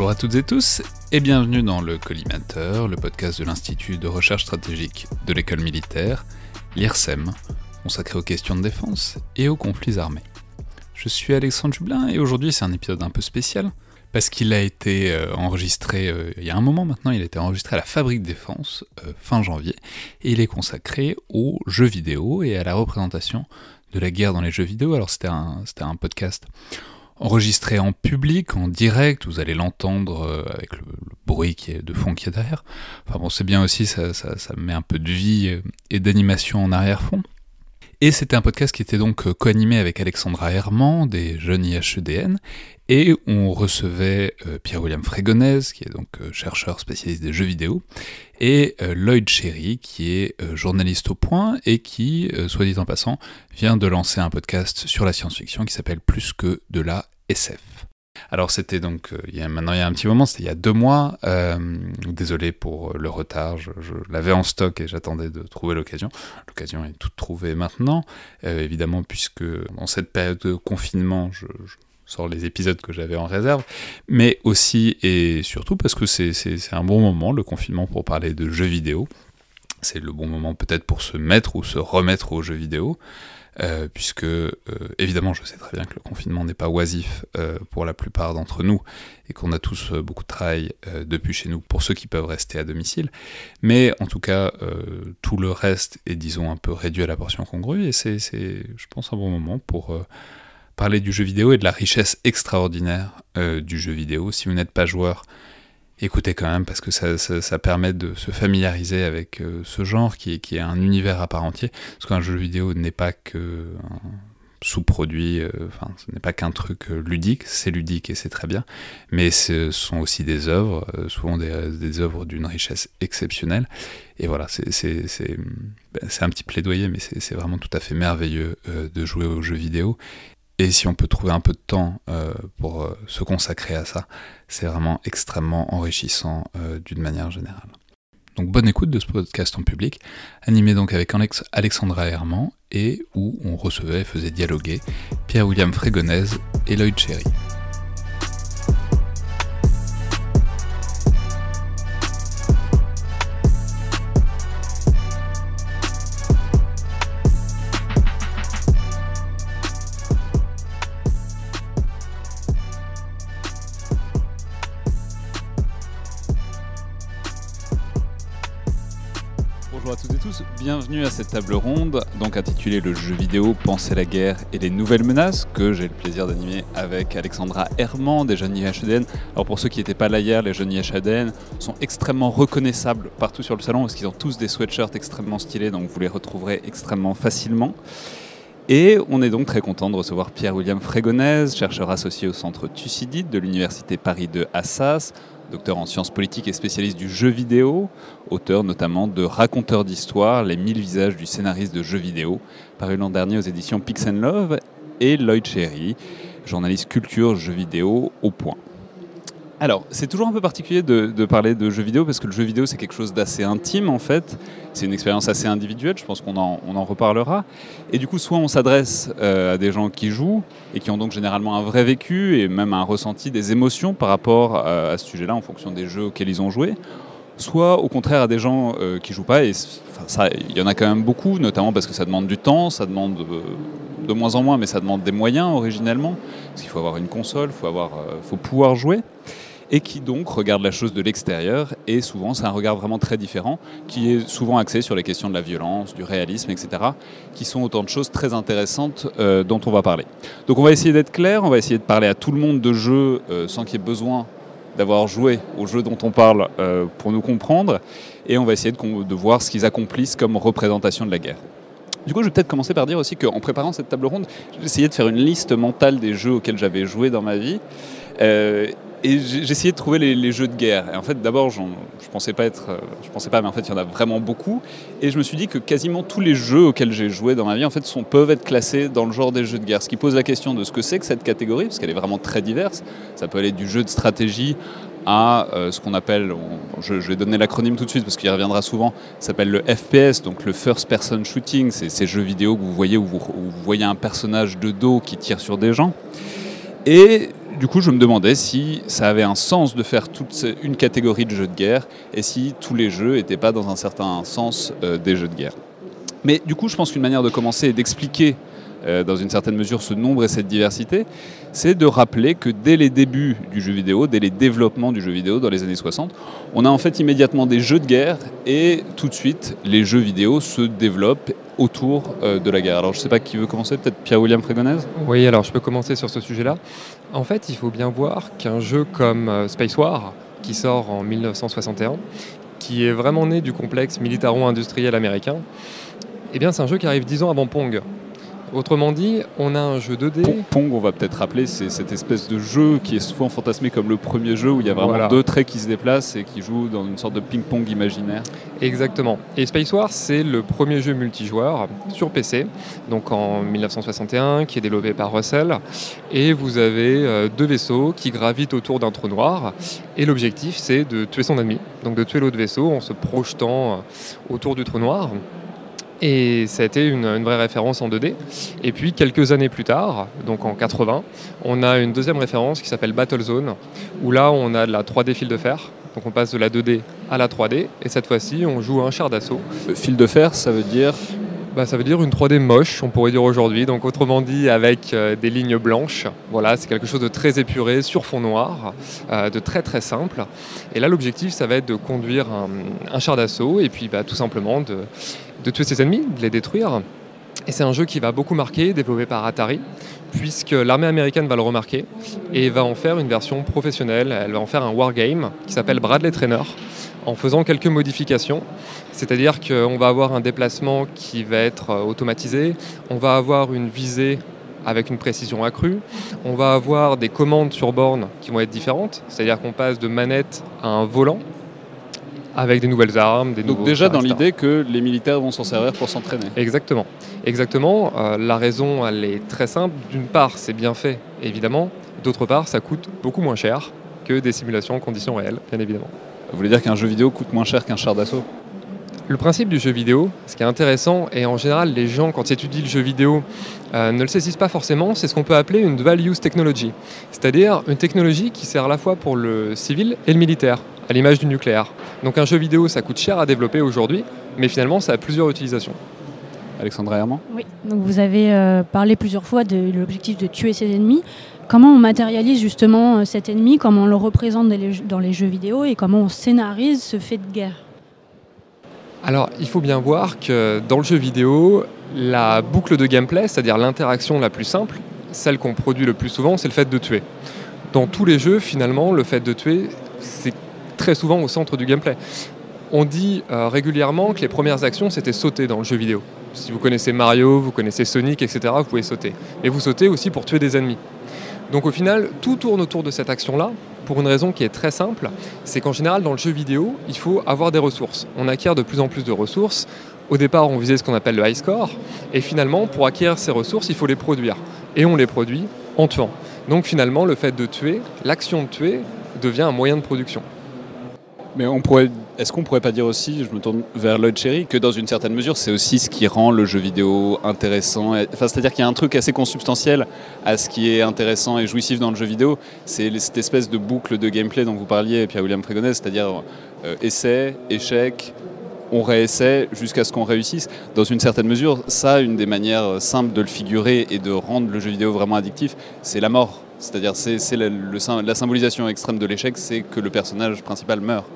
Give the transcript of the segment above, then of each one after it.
Bonjour à toutes et tous et bienvenue dans le Collimateur, le podcast de l'Institut de recherche stratégique de l'école militaire, l'IRSEM, consacré aux questions de défense et aux conflits armés. Je suis Alexandre Jublin et aujourd'hui c'est un épisode un peu spécial parce qu'il a été euh, enregistré euh, il y a un moment maintenant, il a été enregistré à la Fabrique Défense euh, fin janvier et il est consacré aux jeux vidéo et à la représentation de la guerre dans les jeux vidéo. Alors c'était un, c'était un podcast enregistré en public, en direct, vous allez l'entendre avec le, bruit qui est de fond qui est derrière. Enfin bon, c'est bien aussi, ça, ça, ça met un peu de vie et d'animation en arrière-fond. Et c'était un podcast qui était donc euh, co-animé avec Alexandra Herman des jeunes IHEDN, et on recevait euh, Pierre-William Frégonèse, qui est donc euh, chercheur spécialiste des jeux vidéo, et Lloyd Cherry, qui est journaliste au point, et qui, soit dit en passant, vient de lancer un podcast sur la science-fiction qui s'appelle Plus que de la SF. Alors c'était donc, euh, il y a, maintenant il y a un petit moment, c'était il y a deux mois, euh, désolé pour le retard, je, l'avais en stock et j'attendais de trouver l'occasion. L'occasion est toute trouvée maintenant, euh, évidemment puisque dans cette période de confinement, je sors les épisodes que j'avais en réserve, mais aussi et surtout parce que c'est un bon moment, le confinement, pour parler de jeux vidéo. C'est le bon moment peut-être pour se mettre ou se remettre aux jeux vidéo. Euh, puisque euh, évidemment je sais très bien que le confinement n'est pas oisif euh, pour la plupart d'entre nous et qu'on a tous beaucoup de travail depuis chez nous pour ceux qui peuvent rester à domicile, mais en tout cas tout le reste est disons un peu réduit à la portion congrue et c'est je pense un bon moment pour parler du jeu vidéo et de la richesse extraordinaire du jeu vidéo. Si vous n'êtes pas joueur, écoutez quand même parce que ça, permet de se familiariser avec euh, ce genre qui est, qui est, un univers à part entier. Parce qu'un jeu vidéo n'est pas que sous-produit, euh, enfin ce n'est pas qu'un truc euh, ludique, c'est ludique et c'est très bien, mais ce sont aussi des œuvres, souvent des, des œuvres d'une richesse exceptionnelle. Et voilà, c'est ben, un petit plaidoyer, mais c'est vraiment tout à fait merveilleux de jouer aux jeux vidéo. Et si on peut trouver un peu de temps euh, pour euh, se consacrer à ça, c'est vraiment extrêmement enrichissant euh, d'une manière générale. Donc bonne écoute de ce podcast en public, animé donc avec Alex Alexandra Herman et où on recevait et faisait dialoguer Pierre-William Frégonèse et Lloyd Cherry. Bienvenue à cette table ronde, donc intitulée Le jeu vidéo, penser la guerre et les nouvelles menaces, que j'ai le plaisir d'animer avec Alexandra Herman des jeunes IHDN. Alors pour ceux qui n'étaient pas là hier, les jeunes IHDN sont extrêmement reconnaissables partout sur le salon parce qu'ils ont tous des sweatshirts extrêmement stylés, donc vous les retrouverez extrêmement facilement. Et on est donc très content de recevoir Pierre-William Frégonèse, chercheur associé au centre Thucydide de l'Université Paris de Assas, docteur en sciences politiques et spécialiste du jeu vidéo, auteur notamment de Raconteur d'histoire, les mille visages du scénariste de jeux vidéo, paru l'an dernier aux éditions Pix Love, et Lloyd Cherry, journaliste culture jeux vidéo au point. Alors, c'est toujours un peu particulier de, parler de jeux vidéo parce que le jeu vidéo c'est quelque chose d'assez intime en fait. C'est une expérience assez individuelle, je pense qu'on en, on en reparlera. Et du coup, soit on s'adresse euh, à des gens qui jouent et qui ont donc généralement un vrai vécu et même un ressenti, des émotions par rapport euh, à, ce sujet-là en fonction des jeux auxquels ils ont joué. Soit au contraire à des gens qui euh, qui jouent pas, et il y en a quand même beaucoup, notamment parce que ça demande du temps, ça demande de moins en moins, mais ça demande des moyens originellement, parce qu'il faut avoir une console, il faut, avoir, faut pouvoir jouer et qui donc regarde la chose de l'extérieur. Et souvent, c'est un regard vraiment très différent, qui est souvent axé sur les questions de la violence, du réalisme, etc., qui sont autant de choses très intéressantes euh, dont on va parler. Donc on va essayer d'être clair, on va essayer de parler à tout le monde de jeux euh, sans qu'il y ait besoin d'avoir joué au jeu dont on parle euh, pour nous comprendre, et on va essayer de, voir ce qu'ils accomplissent comme représentation de la guerre. Du coup, je vais peut-être commencer par dire aussi qu'en préparant cette table ronde, j'ai essayé de faire une liste mentale des jeux auxquels j'avais joué dans ma vie. Et essayé de trouver les, jeux de guerre. Et en fait, d'abord, je pensais pas être, euh, je pensais pas, mais en fait, il y en a vraiment beaucoup. Et je me suis dit que quasiment tous les jeux auxquels j'ai joué dans ma vie, en fait, sont, peuvent être classés dans le genre des jeux de guerre. Ce qui pose la question de ce que c'est que cette catégorie, parce qu'elle est vraiment très diverse. Ça peut aller du jeu de stratégie à euh, ce qu'on appelle, je, vais donner l'acronyme tout de suite parce qu'il reviendra souvent, ça s'appelle le FPS, donc le First Person Shooting. C'est ces jeux vidéo que vous voyez où vous, où vous voyez un personnage de dos qui tire sur des gens. Et du coup, je me demandais si ça avait un sens de faire toute une catégorie de jeux de guerre et si tous les jeux n'étaient pas dans un certain sens euh, des jeux de guerre. Mais du coup, je pense qu'une manière de commencer et d'expliquer euh, dans une certaine mesure ce nombre et cette diversité, c'est de rappeler que dès les débuts du jeu vidéo, dès les développements du jeu vidéo dans les années 60, on a en fait immédiatement des jeux de guerre et tout de suite les jeux vidéo se développent autour euh, de la guerre. Alors je ne sais pas qui veut commencer, peut-être Pierre-William Frégonèse Oui, alors je peux commencer sur ce sujet-là. En fait, il faut bien voir qu'un jeu comme euh, Space War, qui sort en 1961, qui est vraiment né du complexe militaro-industriel américain, eh bien c'est un jeu qui arrive dix ans avant Pong. Autrement dit, on a un jeu 2D. Pong, on va peut-être rappeler, c'est cette espèce de jeu qui est souvent fantasmé comme le premier jeu où il y a vraiment deux traits qui se déplacent et qui jouent dans une sorte de ping-pong imaginaire. Exactement. Et Space War, c'est le premier jeu multijoueur sur PC, donc en 1961, qui est développé par Russell. Et vous avez euh, deux vaisseaux qui gravitent autour d'un trou noir. Et l'objectif, c'est de tuer son ennemi, donc de tuer l'autre vaisseau en se projetant euh, autour du trou noir. Et ça a été une, vraie référence en 2D. Et puis quelques années plus tard, donc en 80, on a une deuxième référence qui s'appelle Battlezone, où là on a de la 3D fil de fer. Donc on passe de la 2D à la 3D, et cette fois-ci on joue un char d'assaut. Fil de fer, ça veut dire bah, ça veut dire une 3D moche, on pourrait dire aujourd'hui. Donc autrement dit, avec euh, des lignes blanches. Voilà, c'est quelque chose de très épuré, sur fond noir, euh, de très très simple. Et là, l'objectif, ça va être de conduire un, char d'assaut et puis bah, tout simplement de, de tuer ses ennemis, de les détruire. Et c'est un jeu qui va beaucoup marquer, développé par Atari, puisque l'armée américaine va le remarquer et va en faire une version professionnelle. Elle va en faire un wargame qui s'appelle Bradley Trainer en faisant quelques modifications. C'est-à-dire qu'on va avoir un déplacement qui va être euh, automatisé, on va avoir une visée avec une précision accrue, on va avoir des commandes sur borne qui vont être différentes, c'est-à-dire qu'on passe de manette à un volant avec des nouvelles armes, des Donc déjà dans l'idée que les militaires vont s'en servir pour s'entraîner. Exactement. Exactement. Euh, la raison, elle est très simple. D'une part, c'est bien fait, évidemment. D'autre part, ça coûte beaucoup moins cher que des simulations en conditions réelles, bien évidemment. Vous voulez dire qu'un jeu vidéo coûte moins cher qu'un char d'assaut? Le principe du jeu vidéo, ce qui est intéressant, et en général les gens quand ils étudient le jeu vidéo euh, ne le saisissent pas forcément, c'est ce qu'on peut appeler une dual use technology, c'est-à-dire une technologie qui sert à la fois pour le civil et le militaire, à l'image du nucléaire. Donc un jeu vidéo, ça coûte cher à développer aujourd'hui, mais finalement ça a plusieurs utilisations. Alexandra Herman Oui, donc vous avez euh, parlé plusieurs fois de l'objectif de tuer ses ennemis. Comment on matérialise justement euh, cet ennemi, comment on le représente dans les jeux vidéo et comment on scénarise ce fait de guerre? Alors, il faut bien voir que dans le jeu vidéo, la boucle de gameplay, c'est-à-dire l'interaction la plus simple, celle qu'on produit le plus souvent, c'est le fait de tuer. Dans tous les jeux, finalement, le fait de tuer, c'est très souvent au centre du gameplay. On dit euh, régulièrement que les premières actions, c'était sauter dans le jeu vidéo. Si vous connaissez Mario, vous connaissez Sonic, etc., vous pouvez sauter. Mais vous sautez aussi pour tuer des ennemis. Donc au final, tout tourne autour de cette action-là, pour une raison qui est très simple, c'est qu'en général dans le jeu vidéo, il faut avoir des ressources. On acquiert de plus en plus de ressources. Au départ, on visait ce qu'on appelle le high score, et finalement, pour acquérir ces ressources, il faut les produire. Et on les produit en tuant. Donc finalement, le fait de tuer, l'action de tuer, devient un moyen de production. Mais on pourrait, est-ce qu'on pourrait pas dire aussi, je me tourne vers Lloyd Cherry, que dans une certaine mesure, c'est aussi ce qui rend le jeu vidéo intéressant. C'est-à-dire qu'il y a un truc assez consubstantiel à ce qui est intéressant et jouissif dans le jeu vidéo. C'est cette espèce de boucle de gameplay dont vous parliez, Pierre-William Frégonès, c'est-à-dire euh, essai, échec, on réessaie jusqu'à ce qu'on réussisse. Dans une certaine mesure, ça, une des manières simples de le figurer et de rendre le jeu vidéo vraiment addictif, c'est la mort. C'est-à-dire, c'est la symbolisation extrême de l'échec, c'est que le personnage principal meurt.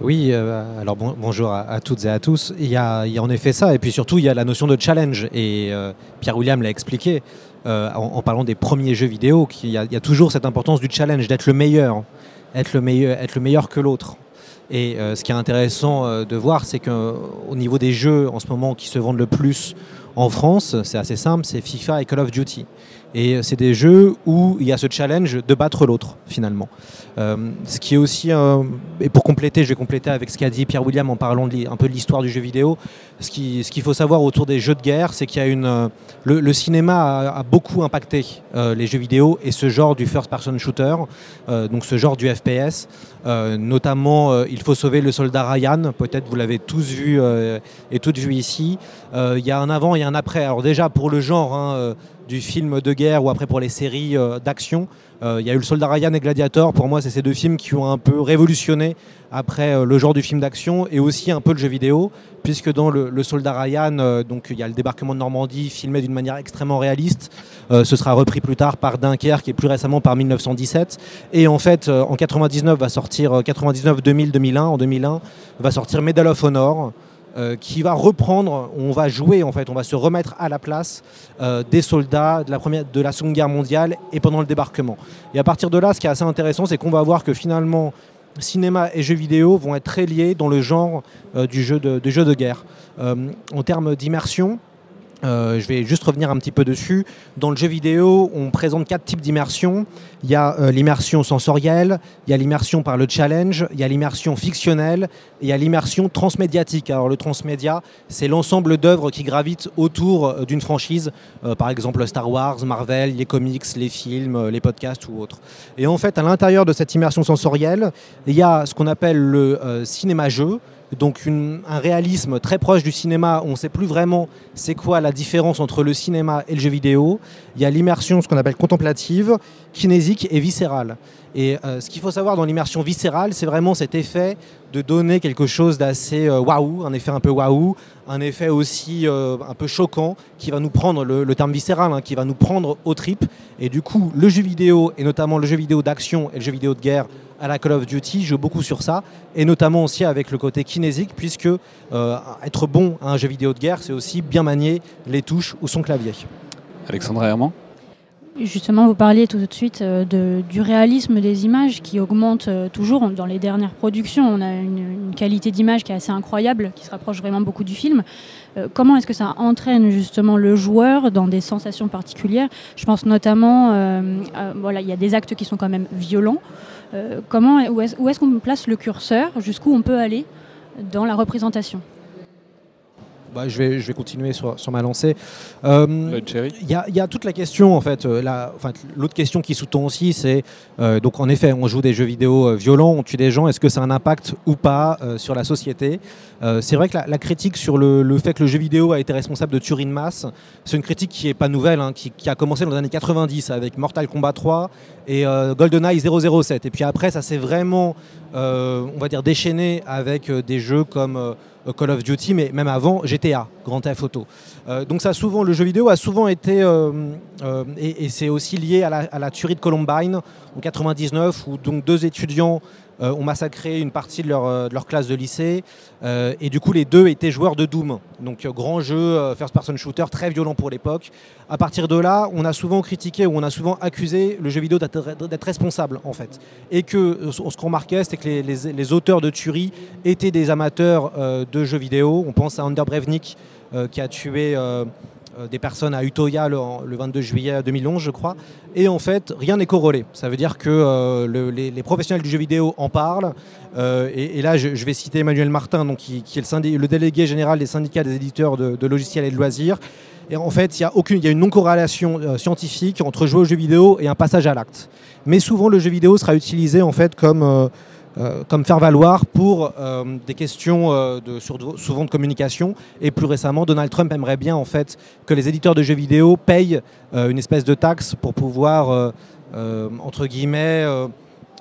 Oui, euh, alors bonjour à, toutes et à tous. Il y, a, en effet ça, et puis surtout il y a la notion de challenge, et euh, Pierre William l'a expliqué euh, en, parlant des premiers jeux vidéo, qu'il y, a toujours cette importance du challenge, d'être le meilleur, être le meilleur, être le meilleur que l'autre. Et ce qui est intéressant de voir, c'est qu'au niveau des jeux en ce moment qui se vendent le plus en France, c'est assez simple, c'est FIFA et Call of Duty. Et c'est des jeux où il y a ce challenge de battre l'autre, finalement. Euh, ce qui est aussi, et pour compléter, je vais compléter avec ce qu'a dit Pierre William en parlant un peu de l'histoire du jeu vidéo. Ce qu'il faut savoir autour des jeux de guerre, c'est qu'il y a une. Euh, le, cinéma a, beaucoup impacté euh, les jeux vidéo et ce genre du first-person shooter, donc ce genre du FPS. notamment, il faut sauver le soldat Ryan. Peut-être vous l'avez tous vu et toutes vu ici. Il y a un avant et un après. Alors déjà pour le genre. Hein, du film de guerre ou après pour les séries euh, d'action. Euh, Il y a eu Le Soldat Ryan et Gladiator. Pour moi, c'est ces deux films qui ont un peu révolutionné après euh, le genre du film d'action et aussi un peu le jeu vidéo, puisque dans Le, Soldat Ryan, euh, donc il y a le débarquement de Normandie filmé d'une manière extrêmement réaliste. Ce sera repris plus tard par Dunkerque et plus récemment par 1917. Et en fait, en 99 va sortir euh, 99, 2000, 2001. En 2001 va sortir Medal of Honor. Euh, qui va reprendre, on va jouer en fait, on va se remettre à la place euh, des soldats de la, première, de la Seconde Guerre mondiale et pendant le débarquement. Et à partir de là, ce qui est assez intéressant, c'est qu'on va voir que finalement, cinéma et jeux vidéo vont être très liés dans le genre euh, du, jeu de, de guerre. En termes d'immersion, euh, je vais juste revenir un petit peu dessus. Dans le jeu vidéo, on présente quatre types d'immersion. Il y a euh, l'immersion sensorielle, il y a l'immersion par le challenge, il y a l'immersion fictionnelle et il y a l'immersion transmédiatique. Alors le transmédia, c'est l'ensemble d'œuvres qui gravitent autour euh, d'une franchise, par exemple Star Wars, Marvel, les comics, les films, les podcasts ou autres. Et en fait, à l'intérieur de cette immersion sensorielle, il y a ce qu'on appelle le cinéma-jeu, donc un réalisme très proche du cinéma. On ne sait plus vraiment c'est quoi la différence entre le cinéma et le jeu vidéo. Il y a l'immersion, ce qu'on appelle contemplative, kinésique et viscérale. Et euh, ce qu'il faut savoir dans l'immersion viscérale, c'est vraiment cet effet de donner quelque chose d'assez euh, waouh, un effet un peu waouh, un effet aussi euh, un peu choquant qui va nous prendre, le, le terme viscéral, hein, qui va nous prendre aux tripes. Et du coup, le jeu vidéo, et notamment le jeu vidéo d'action et le jeu vidéo de guerre à la Call of Duty, joue beaucoup sur ça, et notamment aussi avec le côté kinésique, puisque euh, être bon à un jeu vidéo de guerre, c'est aussi bien manier les touches ou son clavier. Alexandra Herman Justement, vous parliez tout de suite euh, de- du réalisme des images qui augmente euh, toujours dans les dernières productions. On a une, une qualité d'image qui est assez incroyable, qui se rapproche vraiment beaucoup du film. Euh, comment est-ce que ça entraîne justement le joueur dans des sensations particulières? Je pense notamment, euh, voilà, il y a des actes qui sont quand même violents. Euh, comment, où est-ce qu'on place le curseur? Jusqu'où on peut aller dans la représentation? Bah, je, vais, je vais continuer sur, sur ma lancée. Euh, Cherry Il y, a, il y a toute la question, en fait. euh, enfin, L'autre question qui sous-tend aussi, c'est euh, donc en effet, on joue des jeux vidéo euh, violents, on tue des gens. Est-ce que ça a un impact ou pas euh, sur la société? Euh, C'est vrai que la, la critique sur le, le fait que le jeu vidéo a été responsable de tueries de masse, c'est une critique qui n'est pas nouvelle, hein, qui, qui a commencé dans les années 90 avec Mortal Kombat 3 et euh, GoldenEye 007. Et puis après, ça s'est vraiment, euh, on va dire, déchaîné avec euh, des jeux comme euh, Call of Duty, mais même avant GTA, Grand Theft Auto. Euh, donc ça, souvent, le jeu vidéo a souvent été, euh, euh, et, c'est aussi lié à la, à la tuerie de Columbine en 99, où donc deux étudiants euh, ont massacré une partie de leur, euh, classe de lycée, euh, et du coup les deux étaient joueurs de Doom, donc euh, grand jeu, euh, first-person shooter, très violent pour l'époque. À partir de là, on a souvent critiqué ou on a souvent accusé le jeu vidéo d'être responsable en fait, et que euh, ce qu'on remarquait, c'est que les, auteurs de tuerie étaient des amateurs euh, de jeux vidéo. On pense à Ander Brevnik euh, qui a tué euh, euh, des personnes à Utoya le, en- le 22 juillet 2011, je crois. Et en fait, rien n'est corrélé. Ça veut dire que euh, le- les, professionnels du jeu vidéo en parlent. Euh, et, là, je, vais citer Emmanuel Martin, qui, est le, délégué général des syndicats des éditeurs de, logiciels et de loisirs. Et en fait, il y a, une non-corrélation euh, scientifique entre jouer au jeu vidéo et un passage à l'acte. Mais souvent, le jeu vidéo sera utilisé en fait comme, euh, euh, comme faire valoir pour euh, des questions euh, de, souvent de communication. Et plus récemment, Donald Trump aimerait bien en fait que les éditeurs de jeux vidéo payent euh, une espèce de taxe pour pouvoir, euh, euh, entre guillemets, euh,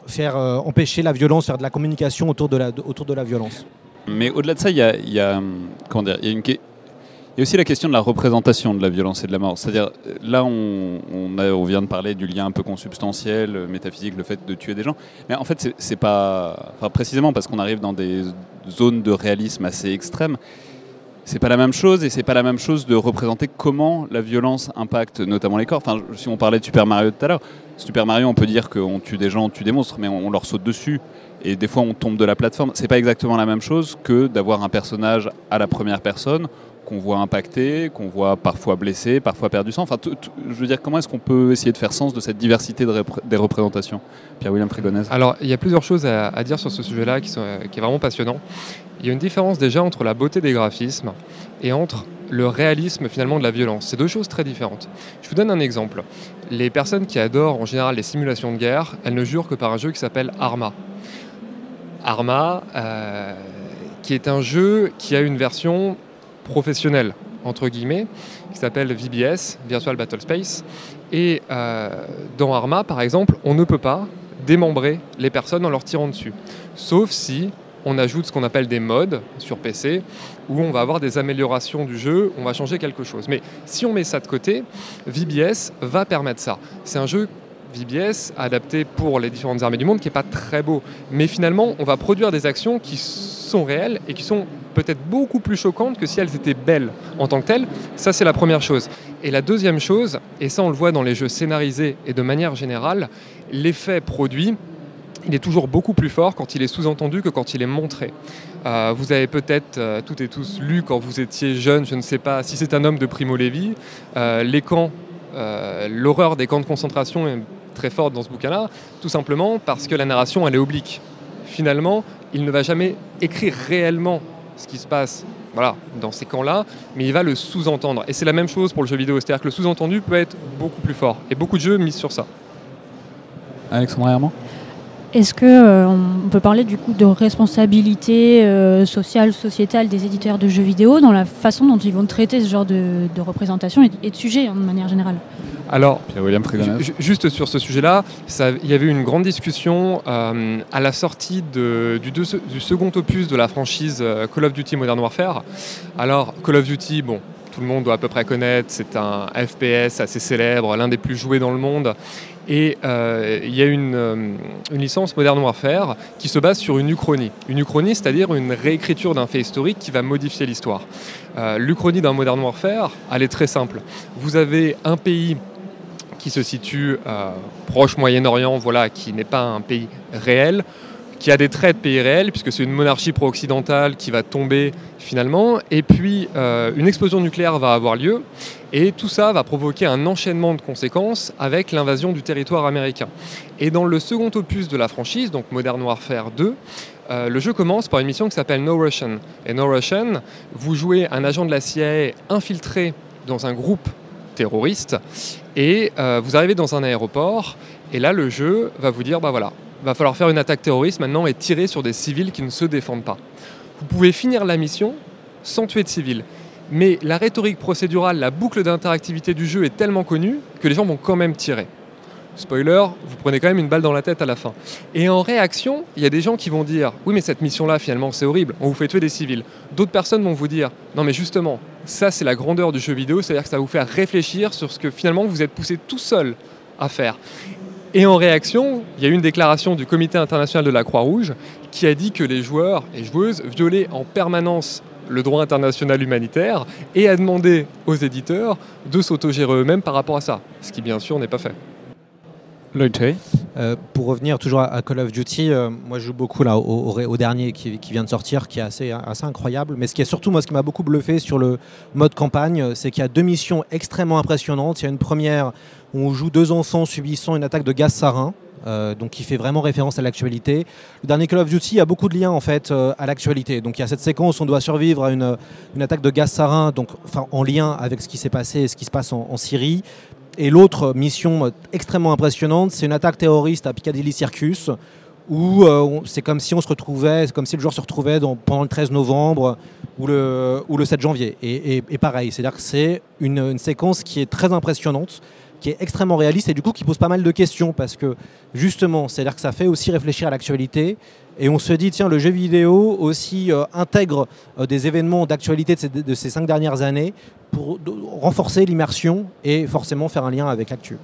faire euh, empêcher la violence, faire de la communication autour de la, autour de la violence. Mais au-delà de ça, il y a, y a, une que- il y a aussi la question de la représentation de la violence et de la mort. C'est-à-dire, là, on, vient de parler du lien un peu consubstantiel, euh, métaphysique, le fait de tuer des gens. Mais en fait, c'est pas. Enfin, précisément parce qu'on arrive dans des zones de réalisme assez extrêmes, c'est pas la même chose et c'est pas la même chose de représenter comment la violence impacte notamment les corps. Enfin, si on parlait de Super Mario tout à l'heure, Super Mario, on peut dire qu'on tue des gens, on tue des monstres, mais on, on leur saute dessus et des fois on tombe de la plateforme. C'est pas exactement la même chose que d'avoir un personnage à la première personne qu'on voit impacté, qu'on voit parfois blessé, parfois perdre du sang. Enfin, je veux dire, comment est-ce qu'on peut essayer de faire sens de cette diversité des représentations? Pierre-William Frégonèse. Alors, il y a plusieurs choses à, dire sur ce sujet-là qui, euh, est vraiment passionnant. Il y a une différence déjà entre la beauté des graphismes et entre le réalisme finalement de la violence. C'est deux choses très différentes. Je vous donne un exemple. Les personnes qui adorent en général les simulations de guerre, elles ne jurent que par un jeu qui s'appelle Arma. Arma, euh, qui est un jeu qui a une version professionnelle. entre guillemets, qui s'appelle VBS, Virtual Battle Space. Et euh, dans Arma, par exemple, on ne peut pas démembrer les personnes en leur tirant dessus. Sauf si on ajoute ce qu'on appelle des modes sur PC, où on va avoir des améliorations du jeu, on va changer quelque chose. Mais si on met ça de côté, VBS va permettre ça. C'est un jeu VBS adapté pour les différentes armées du monde qui n'est pas très beau. Mais finalement, on va produire des actions qui sont réelles et qui sont peut-être beaucoup plus choquantes que si elles étaient belles en tant que telles. Ça, c'est la première chose. Et la deuxième chose, et ça on le voit dans les jeux scénarisés et de manière générale, l'effet produit, il est toujours beaucoup plus fort quand il est sous-entendu que quand il est montré. Euh, vous avez peut-être euh, toutes et tous lu quand vous étiez jeune, je ne sais pas si c'est un homme de Primo Levi, euh, les camps, l'horreur des camps de concentration est très forte dans ce bouquin-là, tout simplement parce que la narration elle est oblique. Finalement, il ne va jamais écrire réellement ce qui se passe voilà, dans ces camps-là, mais il va le sous-entendre. Et c'est la même chose pour le jeu vidéo, c'est-à-dire que le sous-entendu peut être beaucoup plus fort. Et beaucoup de jeux misent sur ça. Alexandre Herman est-ce qu'on euh, peut parler du coup de responsabilité euh, sociale, sociétale des éditeurs de jeux vidéo dans la façon dont ils vont traiter ce genre de, représentation et, de sujet hein, de manière générale? Alors, juste sur ce sujet-là, il y avait eu une grande discussion euh, à la sortie du, du, second opus de la franchise Call of Duty Modern Warfare. Alors, Call of Duty, bon, tout le monde doit à peu près connaître, c'est un FPS assez célèbre, l'un des plus joués dans le monde. Et euh, il y a euh, une, licence Modern Warfare qui se base sur une uchronie. Une uchronie, c'est-à-dire une réécriture d'un fait historique qui va modifier l'histoire. Euh, l'uchronie d'un Modern Warfare, elle est très simple. Vous avez un pays qui se situe proche Moyen-Orient, voilà, qui n'est pas un pays réel, qui a des traits de pays réels, puisque c'est une monarchie pro-occidentale qui va tomber finalement, et puis euh, une explosion nucléaire va avoir lieu, et tout ça va provoquer un enchaînement de conséquences avec l'invasion du territoire américain. Et dans le second opus de la franchise, donc Modern Warfare 2, euh, le jeu commence par une mission qui s'appelle No Russian. Et No Russian, vous jouez un agent de la CIA infiltré dans un groupe terroriste, et euh, vous arrivez dans un aéroport, et là le jeu va vous dire, bah voilà, va falloir faire une attaque terroriste maintenant et tirer sur des civils qui ne se défendent pas. Vous pouvez finir la mission sans tuer de civils. Mais la rhétorique procédurale, la boucle d'interactivité du jeu est tellement connue que les gens vont quand même tirer. Spoiler, vous prenez quand même une balle dans la tête à la fin. Et en réaction, il y a des gens qui vont dire Oui, mais cette mission-là, finalement, c'est horrible, on vous fait tuer des civils. D'autres personnes vont vous dire Non, mais justement, ça, c'est la grandeur du jeu vidéo, c'est-à-dire que ça va vous faire réfléchir sur ce que finalement vous êtes poussé tout seul à faire. Et en réaction, il y a eu une déclaration du Comité international de la Croix-Rouge qui a dit que les joueurs et joueuses violaient en permanence le droit international humanitaire et a demandé aux éditeurs de s'autogérer eux-mêmes par rapport à ça, ce qui bien sûr n'est pas fait. Euh, pour revenir toujours à, Call of Duty, euh, moi je joue beaucoup là au, dernier qui, vient de sortir, qui est assez, assez incroyable. Mais ce qui est surtout moi ce qui m'a beaucoup bluffé sur le mode campagne, c'est qu'il y a deux missions extrêmement impressionnantes. Il y a une première on joue deux enfants subissant une attaque de gaz sarin. Euh, donc qui fait vraiment référence à l'actualité. Le dernier Call of Duty a beaucoup de liens en fait à l'actualité. Donc il y a cette séquence on doit survivre à une, attaque de gaz sarin, donc en lien avec ce qui s'est passé et ce qui se passe en, Syrie. Et l'autre mission extrêmement impressionnante, c'est une attaque terroriste à Piccadilly Circus, où euh, c'est comme si on se retrouvait, comme si le joueur se retrouvait pendant le 13 novembre ou le, ou le 7 janvier. Et, pareil, c'est-à-dire que c'est une, séquence qui est très impressionnante, qui est extrêmement réaliste et du coup qui pose pas mal de questions parce que justement, c'est-à-dire que ça fait aussi réfléchir à l'actualité et on se dit, tiens, le jeu vidéo aussi euh, intègre euh, des événements d'actualité de, ces cinq dernières années pour renforcer l'immersion et forcément faire un lien avec l'actu.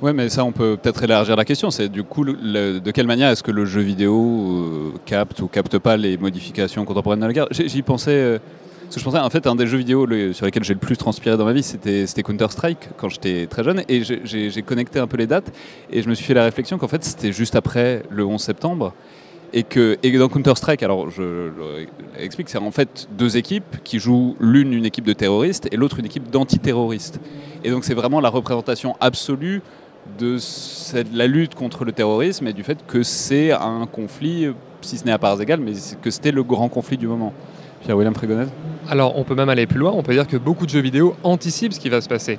Oui, mais ça, on peut peut-être élargir la question. C'est du coup, de quelle manière est-ce que le jeu vidéo euh, capte ou capte pas les modifications contemporaines de la guerre? J'y pensais. Parce que je pensais, en fait, un des jeux vidéo sur lesquels j'ai le plus transpiré dans ma vie, c'était Counter-Strike quand j'étais très jeune. Et j'ai connecté un peu les dates. Et je me suis fait la réflexion qu'en fait, c'était juste après le 11 septembre. Et que dans Counter-Strike, alors je, explique, c'est en fait deux équipes qui jouent l'une une équipe de terroristes et l'autre une équipe d'antiterroristes. Et donc c'est vraiment la représentation absolue de la lutte contre le terrorisme et du fait que c'est un conflit, si ce n'est à parts égales, mais que c'était le grand conflit du moment. Pierre-William Alors, on peut même aller plus loin. On peut dire que beaucoup de jeux vidéo anticipent ce qui va se passer.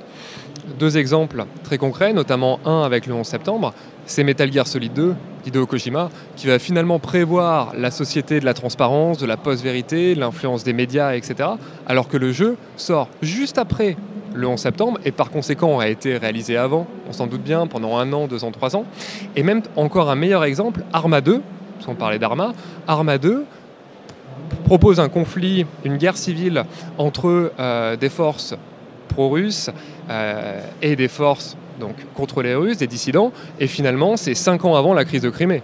Deux exemples très concrets, notamment un avec le 11 septembre, c'est Metal Gear Solid 2 d'Hideo Kojima, qui va finalement prévoir la société de la transparence, de la post-vérité, l'influence des médias, etc. Alors que le jeu sort juste après le 11 septembre et par conséquent a été réalisé avant, on s'en doute bien, pendant un an, deux ans, trois ans. Et même encore un meilleur exemple, Arma 2, parce qu'on parlait d'Arma, Arma 2 propose un conflit, une guerre civile entre euh, des forces pro-russes euh, et des forces donc, contre les Russes, des dissidents, et finalement c'est cinq ans avant la crise de Crimée.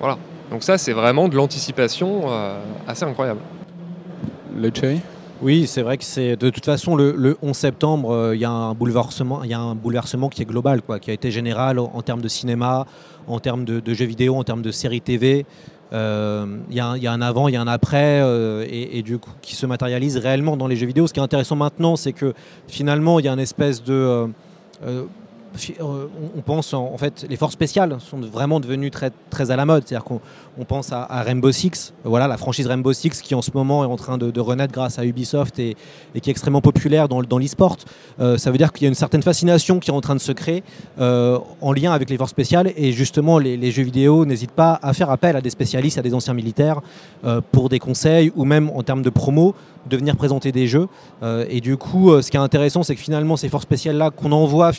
Voilà. Donc ça c'est vraiment de l'anticipation euh, assez incroyable. Le Chey oui, c'est vrai que c'est de toute façon le, 11 septembre, il y a un bouleversement, il y a un bouleversement qui est global, quoi, qui a été général en, termes de cinéma, en termes de, de, jeux vidéo, en termes de séries TV. Il euh, y, a un avant, il y a un après, euh, et, du coup qui se matérialise réellement dans les jeux vidéo. Ce qui est intéressant maintenant, c'est que finalement, il y a une espèce de euh, on pense en, fait les forces spéciales sont vraiment devenues très, très à la mode. C'est-à-dire qu'on on pense à, Rainbow Six, voilà la franchise Rainbow Six qui en ce moment est en train de, renaître grâce à Ubisoft et, qui est extrêmement populaire dans, dans l'e-sport. Euh, ça veut dire qu'il y a une certaine fascination qui est en train de se créer euh, en lien avec les forces spéciales et justement les, jeux vidéo n'hésitent pas à faire appel à des spécialistes, à des anciens militaires pour des conseils ou même en termes de promo de venir présenter des jeux. et du coup, ce qui est intéressant, c'est que finalement ces forces spéciales là qu'on envoie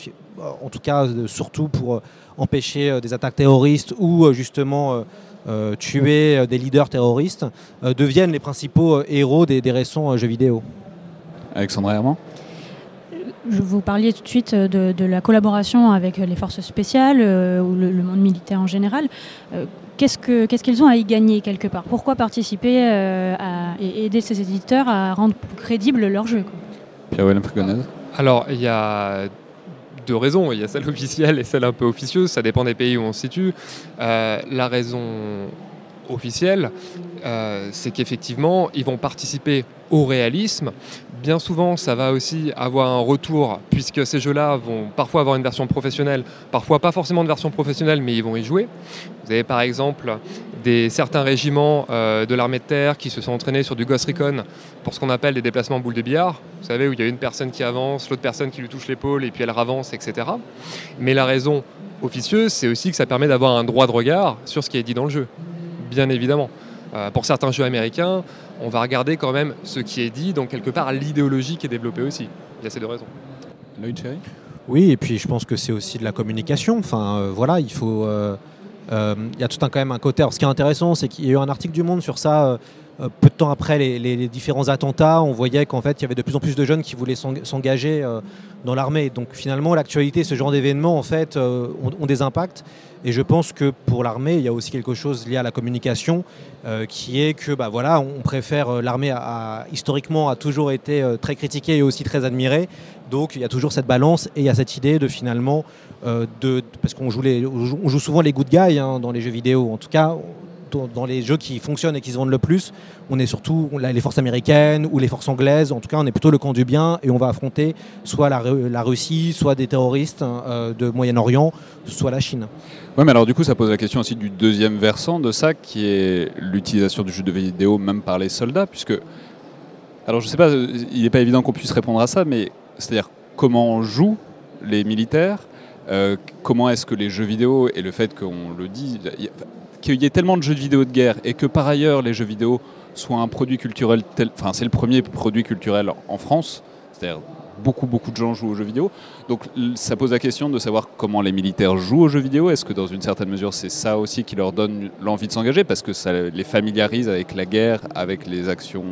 en tout cas euh, surtout pour euh, empêcher euh, des attaques terroristes ou justement tuer des leaders terroristes, deviennent les principaux héros des, récents jeux vidéo. Alexandre Herman je vous parliez tout de suite de, la collaboration avec les forces spéciales ou le, monde militaire en général. qu'est-ce qu'ils ont à y gagner quelque part? Pourquoi participer et aider ces éditeurs à rendre plus crédible leur jeu Pierre-Willem Alors, il y a deux raisons. Il y a celle officielle et celle un peu officieuse. Ça dépend des pays où on se situe. Euh, la raison officielle, euh, c'est qu'effectivement, ils vont participer au réalisme. Bien souvent, ça va aussi avoir un retour, puisque ces jeux-là vont parfois avoir une version professionnelle, parfois pas forcément de version professionnelle, mais ils vont y jouer. Vous avez par exemple des, certains régiments euh, de l'armée de terre qui se sont entraînés sur du Ghost Recon pour ce qu'on appelle des déplacements boules de billard. Vous savez, où il y a une personne qui avance, l'autre personne qui lui touche l'épaule et puis elle avance, etc. Mais la raison officieuse, c'est aussi que ça permet d'avoir un droit de regard sur ce qui est dit dans le jeu, bien évidemment. Euh, pour certains jeux américains, on va regarder quand même ce qui est dit, donc quelque part l'idéologie qui est développée aussi. Il y a ces deux raisons. Oui, et puis je pense que c'est aussi de la communication. Enfin, euh, voilà, il faut. Euh, il y a tout un, quand même un côté. Alors, ce qui est intéressant, c'est qu'il y a eu un article du Monde sur ça. Euh, euh, peu de temps après les, différents attentats, on voyait qu'en fait il y avait de plus en plus de jeunes qui voulaient s'engager dans l'armée. Donc finalement l'actualité, ce genre d'événements en fait ont, des impacts. Et je pense que pour l'armée, il y a aussi quelque chose lié à la communication, qui est que bah, voilà, on préfère l'armée historiquement a toujours été très critiquée et aussi très admirée. Donc il y a toujours cette balance et il y a cette idée de finalement euh, de, parce qu'on joue, joue souvent les good guys hein, dans les jeux vidéo. En tout cas, dans les jeux qui fonctionnent et qui se vendent le plus, on est surtout les forces américaines ou les forces anglaises. En tout cas, on est plutôt le camp du bien et on va affronter soit la, Russie, soit des terroristes hein, euh, de Moyen-Orient, soit la Chine. Oui, mais alors du coup, ça pose la question aussi du deuxième versant de ça, qui est l'utilisation du jeu de vidéo même par les soldats, puisque alors je sais pas, il n'est pas évident qu'on puisse répondre à ça, mais c'est-à-dire comment jouent les militaires euh, comment est-ce que les jeux vidéo et le fait qu'on le dit, qu'il y ait tellement de jeux vidéo de guerre et que par ailleurs les jeux vidéo soient un produit culturel, tel, enfin c'est le premier produit culturel en France, c'est-à-dire beaucoup beaucoup de gens jouent aux jeux vidéo. Donc ça pose la question de savoir comment les militaires jouent aux jeux vidéo. Est-ce que dans une certaine mesure c'est ça aussi qui leur donne l'envie de s'engager? Parce que ça les familiarise avec la guerre, avec les actions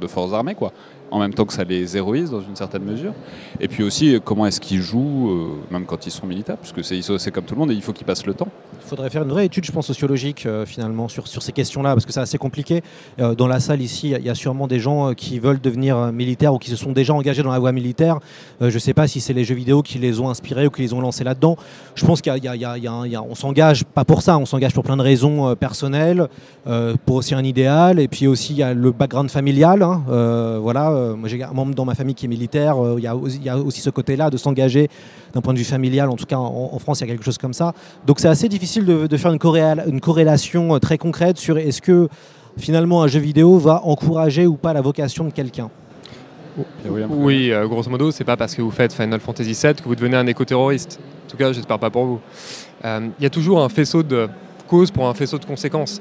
de forces armées quoi en même temps que ça les héroïse dans une certaine mesure. Et puis aussi, comment est-ce qu'ils jouent, euh, même quand ils sont militaires, puisque c'est comme tout le monde et il faut qu'ils passent le temps. Il faudrait faire une vraie étude, je pense, sociologique euh, finalement sur, sur ces questions-là, parce que c'est assez compliqué. Euh, dans la salle ici, il y, a sûrement des gens qui veulent devenir militaires ou qui se sont déjà engagés dans la voie militaire. je ne sais pas si c'est les jeux vidéo qui les ont inspirés ou qui les ont lancés là-dedans. Je pense qu'on s'engage pas pour ça, on s'engage pour plein de raisons personnelles, pour aussi un idéal, et puis aussi il y a le background familial. Hein, voilà, moi, j'ai un membre dans ma famille qui est militaire. Euh, il y, a aussi ce côté-là de s'engager d'un point de vue familial. En tout cas, en, France, il y a quelque chose comme ça. Donc, c'est assez difficile de, faire une, une, corrélation euh, très concrète sur est-ce que finalement un jeu vidéo va encourager ou pas la vocation de quelqu'un Oui, euh, grosso modo, c'est pas parce que vous faites Final Fantasy VII que vous devenez un éco-terroriste. En tout cas, j'espère pas pour vous. Euh, Il y a toujours un faisceau de pour un faisceau de conséquences.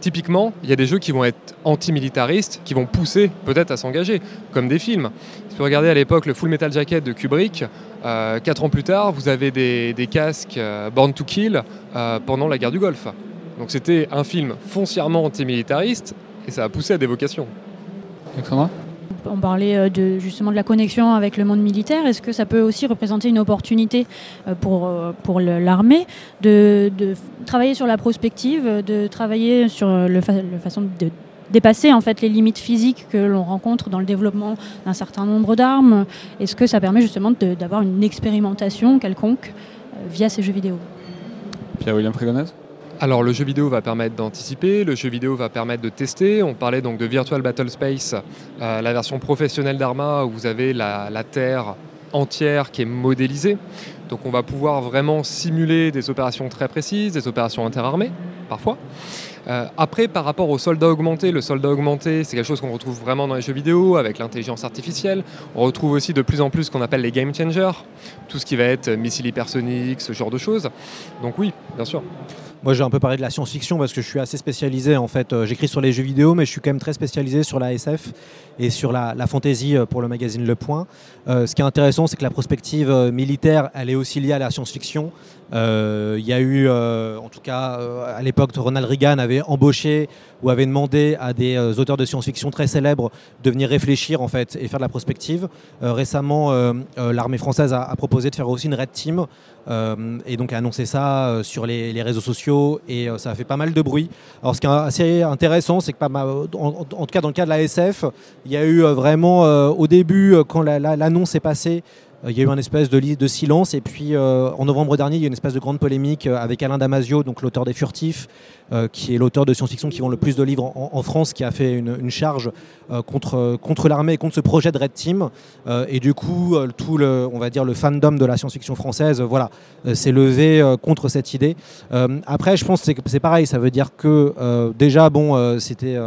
Typiquement, il y a des jeux qui vont être antimilitaristes, qui vont pousser peut-être à s'engager, comme des films. Si vous regardez à l'époque le Full Metal Jacket de Kubrick, euh, quatre ans plus tard, vous avez des, des casques euh, Born to Kill euh, pendant la guerre du Golfe. Donc c'était un film foncièrement antimilitariste et ça a poussé à des vocations. Alexandra On parlait euh, justement de la connexion avec le monde militaire. Est-ce que ça peut aussi représenter une opportunité euh, pour, euh, l'armée de, travailler sur la prospective, de travailler sur le, fa- le façon de dépasser les limites physiques que l'on rencontre dans le développement d'un certain nombre d'armes? Est-ce que ça permet justement d'avoir une expérimentation quelconque via ces jeux vidéo? Pierre-William Alors le jeu vidéo va permettre d'anticiper, le jeu vidéo va permettre de tester. On parlait donc de Virtual Battle Space, euh, la version professionnelle d'Arma où vous avez la, Terre entière qui est modélisée. Donc on va pouvoir vraiment simuler des opérations très précises, des opérations interarmées parfois. Euh, après, par rapport au soldat augmenté, le soldat augmenté, c'est quelque chose qu'on retrouve vraiment dans les jeux vidéo avec l'intelligence artificielle. On retrouve aussi de plus en plus ce qu'on appelle les game changers, tout ce qui va être missiles hypersoniques, ce genre de choses. Donc oui, bien sûr. Moi, j'ai un peu parlé de la science-fiction parce que je suis assez spécialisé. En fait, Euh, j'écris sur les jeux vidéo, mais je suis quand même très spécialisé sur la SF et sur la, fantasy euh, pour le magazine Le Point. Euh, ce qui est intéressant, c'est que la prospective militaire, elle est aussi liée à la science-fiction. Il y a eu, en tout cas, à l'époque, Ronald Reagan avait embauché ou avait demandé à des auteurs de science-fiction très célèbres de venir réfléchir en fait et faire de la prospective. Récemment, l'armée française a proposé de faire aussi une red team euh, et donc a annoncé ça euh, sur les, réseaux sociaux et euh, ça a fait pas mal de bruit. Alors ce qui est assez intéressant, c'est que en, tout cas dans le cas de la SF, il y a eu vraiment au début quand la- la- l'annonce est passée. Euh, Il y a eu un espèce de, silence et puis euh, en novembre dernier, il y a eu une espèce de grande polémique euh, avec Alain Damasio, donc l'auteur des Furtifs, qui est l'auteur de science-fiction qui vend le plus de livres en, France, qui a fait une, charge contre, contre l'armée contre ce projet de Red Team. Et du coup, tout le, on va dire, le fandom de la science-fiction française, voilà, s'est levé contre cette idée. Après, je pense que c'est- pareil, ça veut dire que déjà, bon, c'était,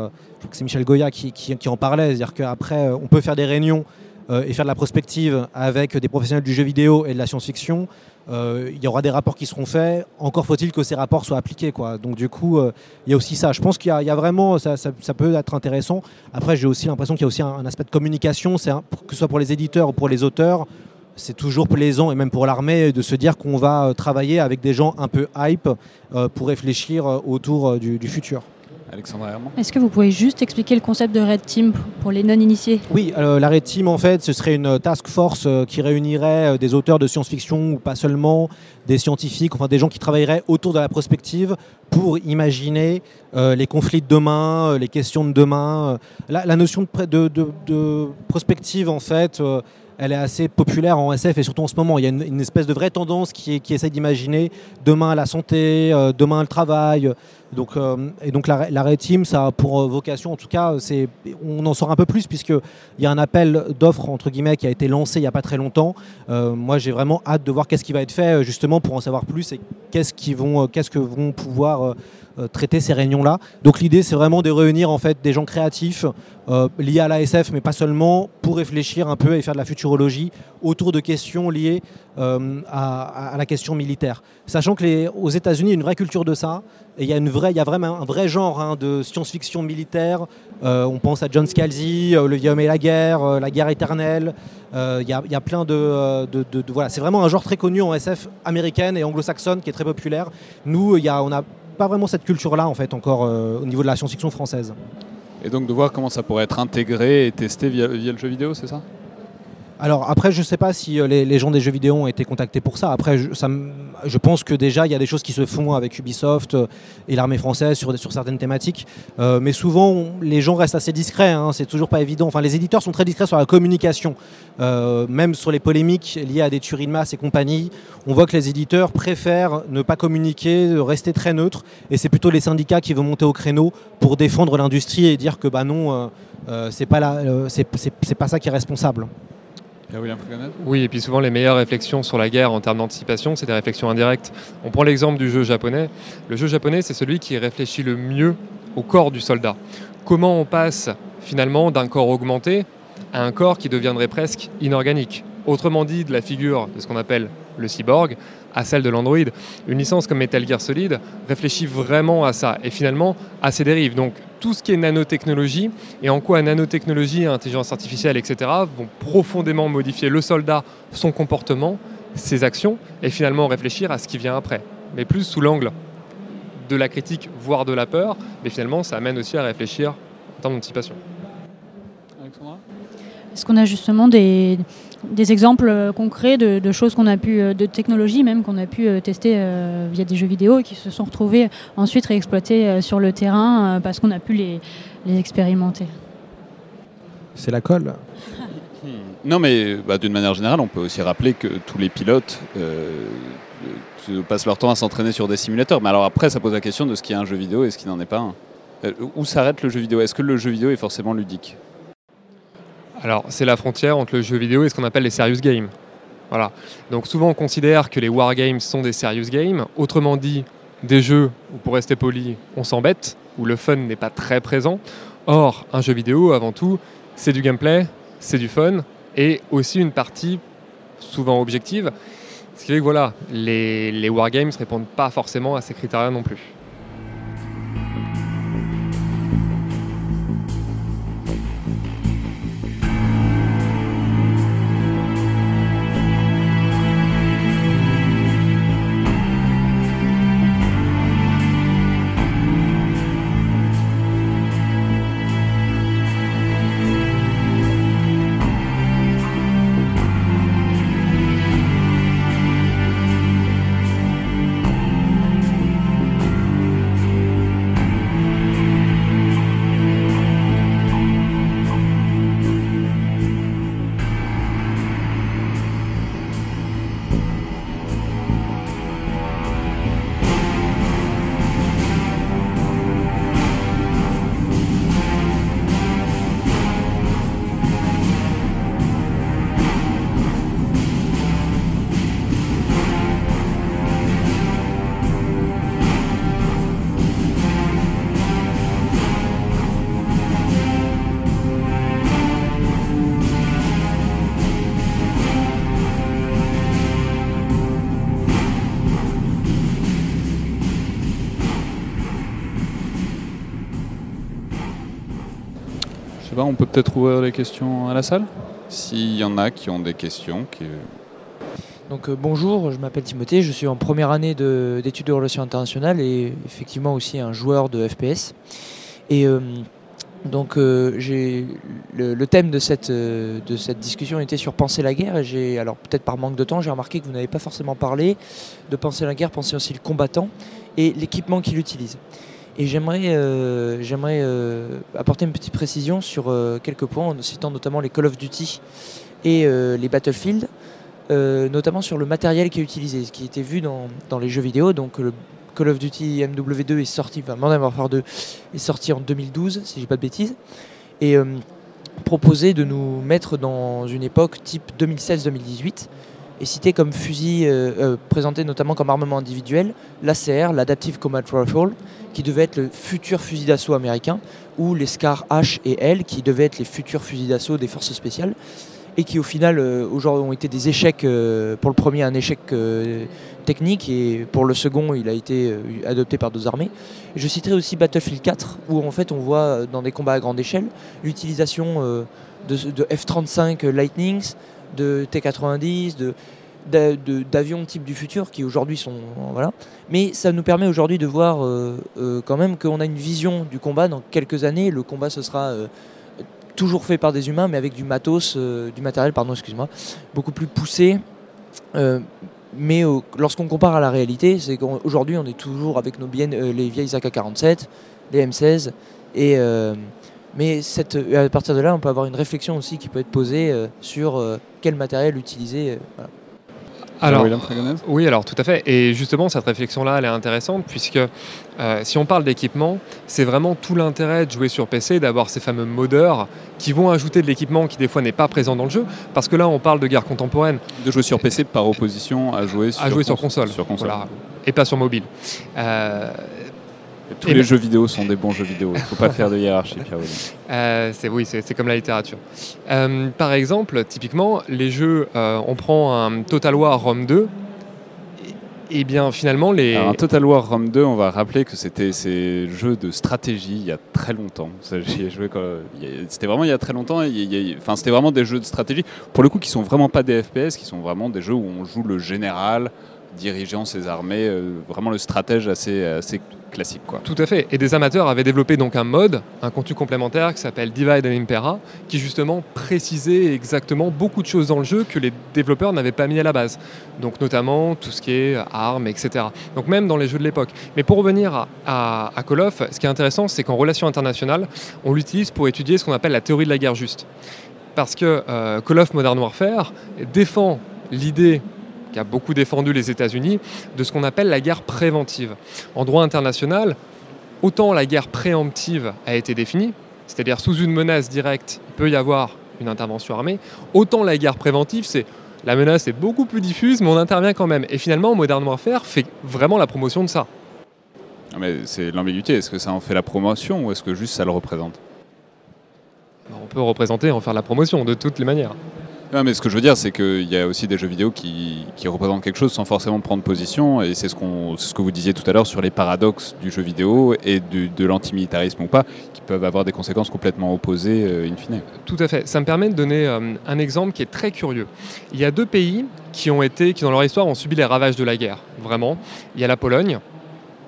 Michel Goya qui, qui- qui en parlait, c'est-à-dire qu'après, on peut faire des réunions et faire de la prospective avec des professionnels du jeu vidéo et de la science-fiction. Euh, il y aura des rapports qui seront faits. Encore faut-il que ces rapports soient appliqués. Quoi. Donc du coup, euh, il y a aussi ça. Je pense qu'il y, a- vraiment, ça, peut être intéressant. Après, j'ai aussi l'impression qu'il y a aussi un, aspect de communication, que ce soit pour les éditeurs ou pour les auteurs. C'est toujours plaisant, et même pour l'armée, de se dire qu'on va euh, travailler avec des gens un peu hype euh, pour réfléchir euh, autour euh, du futur. Alexandra Herman Est-ce que vous pouvez juste expliquer le concept de Red Team pour les non-initiés? Oui, euh, la Red Team, en fait, ce serait une task force euh, qui réunirait euh, des auteurs de science-fiction ou pas seulement, des scientifiques, enfin des gens qui travailleraient autour de la prospective pour imaginer euh, les conflits de demain, euh, les questions de demain. Euh, La, la notion de, pré- de- de- de prospective, en fait, euh, elle est assez populaire en SF et surtout en ce moment. Il y a une, espèce de vraie tendance qui, qui essaie d'imaginer demain la santé, euh, demain le travail. Donc, euh, et donc la, Red Team, ça a pour euh, vocation, en tout cas, on en sort un peu plus puisqu'il y a un appel d'offres entre guillemets qui a été lancé il n'y a pas très longtemps. Moi, j'ai vraiment hâte de voir qu'est-ce qui va être fait justement pour en savoir plus et qu'est-ce, qu'est-ce que vont pouvoir traiter ces réunions-là. Donc l'idée, c'est vraiment de réunir en fait des gens créatifs euh, liés à l'ASF, mais pas seulement, pour réfléchir un peu et faire de la futurologie autour de questions liées euh, à, la question militaire. Sachant que les, aux États-Unis, il y a une vraie culture de ça. Et il y a, une il y a vraiment un vrai genre hein, de science-fiction militaire. Euh, on pense à John Scalzi, euh, Le vieil homme et la guerre, euh, La guerre éternelle. Euh, Il y, a, y a plein de, euh, de- voilà. C'est vraiment un genre très connu en SF américaine et anglo-saxonne qui est très populaire. Nous, y a, on n'a pas vraiment cette culture-là en fait encore euh, au niveau de la science-fiction française. Et donc de voir comment ça pourrait être intégré et testé via, via le jeu vidéo, c'est ça? Alors après, je ne sais pas si euh, les, gens des jeux vidéo ont été contactés pour ça. Après, je, pense que déjà, il y a des choses qui se font avec Ubisoft euh, et l'armée française sur, certaines thématiques. Euh, mais souvent, les gens restent assez discrets. hein, c'est toujours pas évident. Enfin, les éditeurs sont très discrets sur la communication. Même sur les polémiques liées à des tueries de masse et compagnie, on voit que les éditeurs préfèrent ne pas communiquer, rester très neutres. Et c'est plutôt les syndicats qui vont monter au créneau pour défendre l'industrie et dire que bah non, euh, c'est- c'est pas ça qui est responsable. Oui, et puis souvent les meilleures réflexions sur la guerre en termes d'anticipation, c'est des réflexions indirectes. On prend l'exemple du jeu japonais. Le jeu japonais, c'est celui qui réfléchit le mieux au corps du soldat. Comment on passe finalement d'un corps augmenté à un corps qui deviendrait presque inorganique? Autrement dit, de la figure de ce qu'on appelle le cyborg à celle de l'Android. Une licence comme Metal Gear Solid réfléchit vraiment à ça et finalement à ses dérives. Donc tout ce qui est nanotechnologie et en quoi nanotechnologie, intelligence artificielle, etc. vont profondément modifier le soldat, son comportement, ses actions et finalement réfléchir à ce qui vient après. Mais plus sous l'angle de la critique, voire de la peur, mais finalement ça amène aussi à réfléchir en termes d'anticipation. Est-ce qu'on a justement des, des exemples euh, concrets de, choses qu'on a pu, euh, de technologies même qu'on a pu euh, tester via des jeux vidéo et qui se sont retrouvés ensuite réexploités sur le terrain parce qu'on a pu les, expérimenter. C'est la colle. Hmm. Non, mais bah, d'une manière générale, on peut aussi rappeler que tous les pilotes passent leur temps à s'entraîner sur des simulateurs. Mais alors après, ça pose la question de ce qui est un jeu vidéo et ce qui n'en est pas un. où s'arrête le jeu vidéo? Est-ce que le jeu vidéo est forcément ludique? Alors, c'est la frontière entre le jeu vidéo et ce qu'on appelle les serious games. Voilà. Donc, souvent, on considère que les wargames sont des serious games. Autrement dit, des jeux où, pour rester poli, on s'embête, où le fun n'est pas très présent. Or, un jeu vidéo, avant tout, c'est du gameplay, c'est du fun et aussi une partie souvent objective. Ce qui fait que voilà, les, les wargames ne répondent pas forcément à ces critères non plus. On peut peut-être ouvrir les questions à la salle S'il y en a qui ont des questions. Donc euh, bonjour, je m'appelle Timothée, je suis en première année d'études de, relations internationales et effectivement aussi un joueur de FPS. Et euh, donc euh, j'ai le, thème de cette, de cette discussion était sur penser la guerre et j'ai alors peut-être par manque de temps j'ai remarqué que vous n'avez pas forcément parlé de penser la guerre, penser aussi le combattant et l'équipement qu'il utilise. Et j'aimerais euh, euh, apporter une petite précision sur euh, quelques points, en citant notamment les Call of Duty et les Battlefield, notamment sur le matériel qui est utilisé, ce qui était vu dans, les jeux vidéo. Donc le Call of Duty MW2 est sorti, enfin Modern Warfare 2 est sorti en 2012, si j'ai pas de bêtises, et proposé de nous mettre dans une époque type 2016-2018 et cité comme fusil présenté notamment comme armement individuel l'ACR, l'Adaptive Combat Rifle, qui devait être le futur fusil d'assaut américain, ou les Scar H et L, qui devaient être les futurs fusils d'assaut des forces spéciales, et qui au final euh, aujourd'hui ont été des échecs. Euh, pour le premier, un échec euh, technique, et pour le second, il a été adopté par deux armées. je citerai aussi Battlefield 4, où en fait on voit dans des combats à grande échelle l'utilisation de, de F-35 Lightnings, de T-90, de d'avions type du futur qui aujourd'hui sont voilà. Mais ça nous permet aujourd'hui de voir euh, euh, quand même qu'on a une vision du combat. Dans quelques années le combat ce sera euh, toujours fait par des humains mais avec du matos du matériel pardon excuse-moi beaucoup plus poussé. Mais lorsqu'on compare à la réalité c'est qu'aujourd'hui on est toujours avec nos bien, les vieilles AK-47 les M16 et mais à partir de là, on peut avoir une réflexion aussi qui peut être posée sur quel matériel utiliser. Voilà. Alors, oui, alors tout à fait. Et justement, cette réflexion-là, elle est intéressante puisque euh, si on parle d'équipement, c'est vraiment tout l'intérêt de jouer sur PC, d'avoir ces fameux modeurs qui vont ajouter de l'équipement qui des fois n'est pas présent dans le jeu. Parce que là, on parle de guerre contemporaine. De jouer sur PC par opposition à jouer sur, à jouer sur console. Sur console. et pas sur mobile. Euh, Tous les jeux vidéo sont des bons jeux vidéo. Il ne faut pas faire de hiérarchie, Pierre. Euh, c'est oui, c'est comme la littérature. Euh, par exemple, typiquement, les jeux, euh, on prend un Total War Rome 2. Et, bien finalement, les. un Total War Rome 2, on va rappeler que c'était ces jeux de stratégie il y a très longtemps. C'était vraiment il y a très longtemps. Enfin, c'était vraiment des jeux de stratégie. Pour le coup, qui sont vraiment pas des FPS, qui sont vraiment des jeux où on joue le général dirigeant ses armées, vraiment le stratège assez, classique. Quoi. Tout à fait. Et des amateurs avaient développé donc un mode, un contenu complémentaire qui s'appelle Divide and Impera, qui justement précisait exactement beaucoup de choses dans le jeu que les développeurs n'avaient pas mis à la base. Donc notamment tout ce qui est armes, etc. Donc même dans les jeux de l'époque. Mais pour revenir à, Call of, ce qui est intéressant, c'est qu'en relation internationale, on l'utilise pour étudier ce qu'on appelle la théorie de la guerre juste. Parce que euh, Call of Modern Warfare défend l'idée qui a beaucoup défendu les États-Unis, de ce qu'on appelle la guerre préventive. En droit international, autant la guerre préemptive a été définie, c'est-à-dire sous une menace directe, il peut y avoir une intervention armée, autant la guerre préventive, c'est la menace est beaucoup plus diffuse, mais on intervient quand même. Et finalement, Modern Warfare fait vraiment la promotion de ça. Mais c'est l'ambiguïté. Est-ce que ça en fait la promotion ou est-ce que juste ça le représente? On peut représenter et en faire la promotion de toutes les manières. Non, mais ce que je veux dire, c'est qu'il y a aussi des jeux vidéo qui, représentent quelque chose sans forcément prendre position. Et c'est ce, que vous disiez tout à l'heure sur les paradoxes du jeu vidéo et de l'antimilitarisme ou pas, qui peuvent avoir des conséquences complètement opposées euh, in fine. Tout à fait. Ça me permet de donner euh, un exemple qui est très curieux. Il y a deux pays qui ont été, qui dans leur histoire ont subi les ravages de la guerre. Vraiment. Il y a la Pologne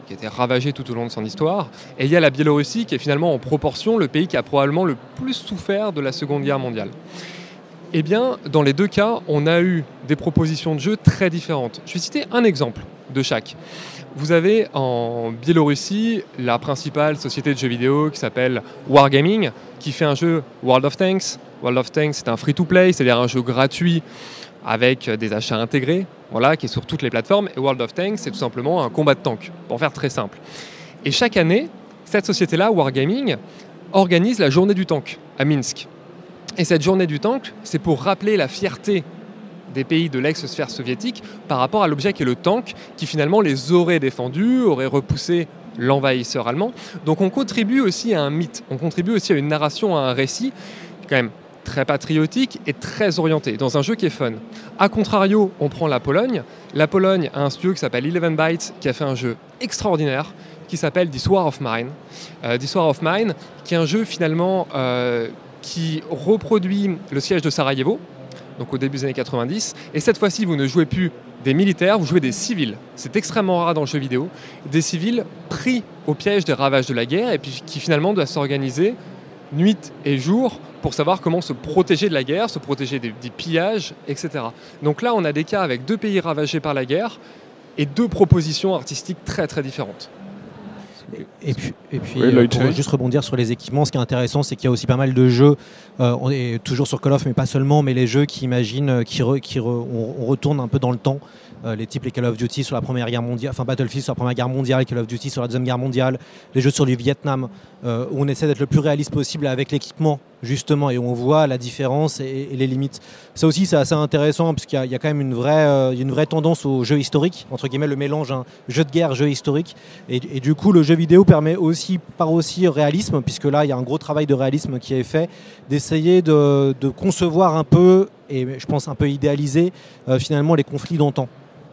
qui a été ravagée tout au long de son histoire. Et il y a la Biélorussie, qui est finalement en proportion le pays qui a probablement le plus souffert de la Seconde Guerre mondiale. Eh bien, dans les deux cas, on a eu des propositions de jeux très différentes. Je vais citer un exemple de chaque. Vous avez en Biélorussie la principale société de jeux vidéo qui s'appelle Wargaming, qui fait un jeu World of Tanks. World of Tanks, c'est un free-to-play, c'est-à-dire un jeu gratuit avec des achats intégrés, voilà, qui est sur toutes les plateformes. Et World of Tanks, c'est tout simplement un combat de tank, pour faire très simple. Et chaque année, cette société-là, Wargaming, organise la journée du tank à Minsk. Et cette journée du tank, c'est pour rappeler la fierté des pays de l'ex-sphère soviétique par rapport à l'objet qui est le tank, qui finalement les aurait défendus, aurait repoussé l'envahisseur allemand. Donc on contribue aussi à un mythe, on contribue aussi à une narration, à un récit, quand même très patriotique et très orienté, dans un jeu qui est fun. A contrario, on prend la Pologne. La Pologne a un studio qui s'appelle Eleven Bytes, qui a fait un jeu extraordinaire, qui s'appelle This War of Mine. Euh, This War of Mine, qui est un jeu finalement... Euh, qui reproduit le siège de Sarajevo, donc au début des années 90. Et cette fois-ci, vous ne jouez plus des militaires, vous jouez des civils. C'est extrêmement rare dans le jeu vidéo. Des civils pris au piège des ravages de la guerre et puis qui finalement doivent s'organiser nuit et jour pour savoir comment se protéger de la guerre, se protéger des, des, pillages, etc. Donc là, on a des cas avec deux pays ravagés par la guerre et deux propositions artistiques très très différentes. Et puis, et puis euh, pour juste rebondir sur les équipements, ce qui est intéressant, c'est qu'il y a aussi pas mal de jeux, euh, on est toujours sur Call of, mais pas seulement, mais les jeux qui imaginent, euh, qui, qui on, retourne un peu dans le temps. les types les Call of Duty sur la Première Guerre mondiale, enfin Battlefield sur la Première Guerre mondiale, Call of Duty sur la Deuxième Guerre mondiale, les jeux sur le Vietnam, où on essaie d'être le plus réaliste possible avec l'équipement justement, et on voit la différence et, les limites. Ça aussi, c'est assez intéressant, puisqu'il y, a quand même une vraie, euh, une vraie tendance au jeu historique, entre guillemets, le mélange hein, jeu de guerre, jeu historique. Et, du coup, le jeu vidéo permet aussi, par aussi réalisme, puisque là, il y a un gros travail de réalisme qui est fait, d'essayer de, concevoir un peu, et je pense un peu idéaliser, euh, finalement, les conflits d'antan.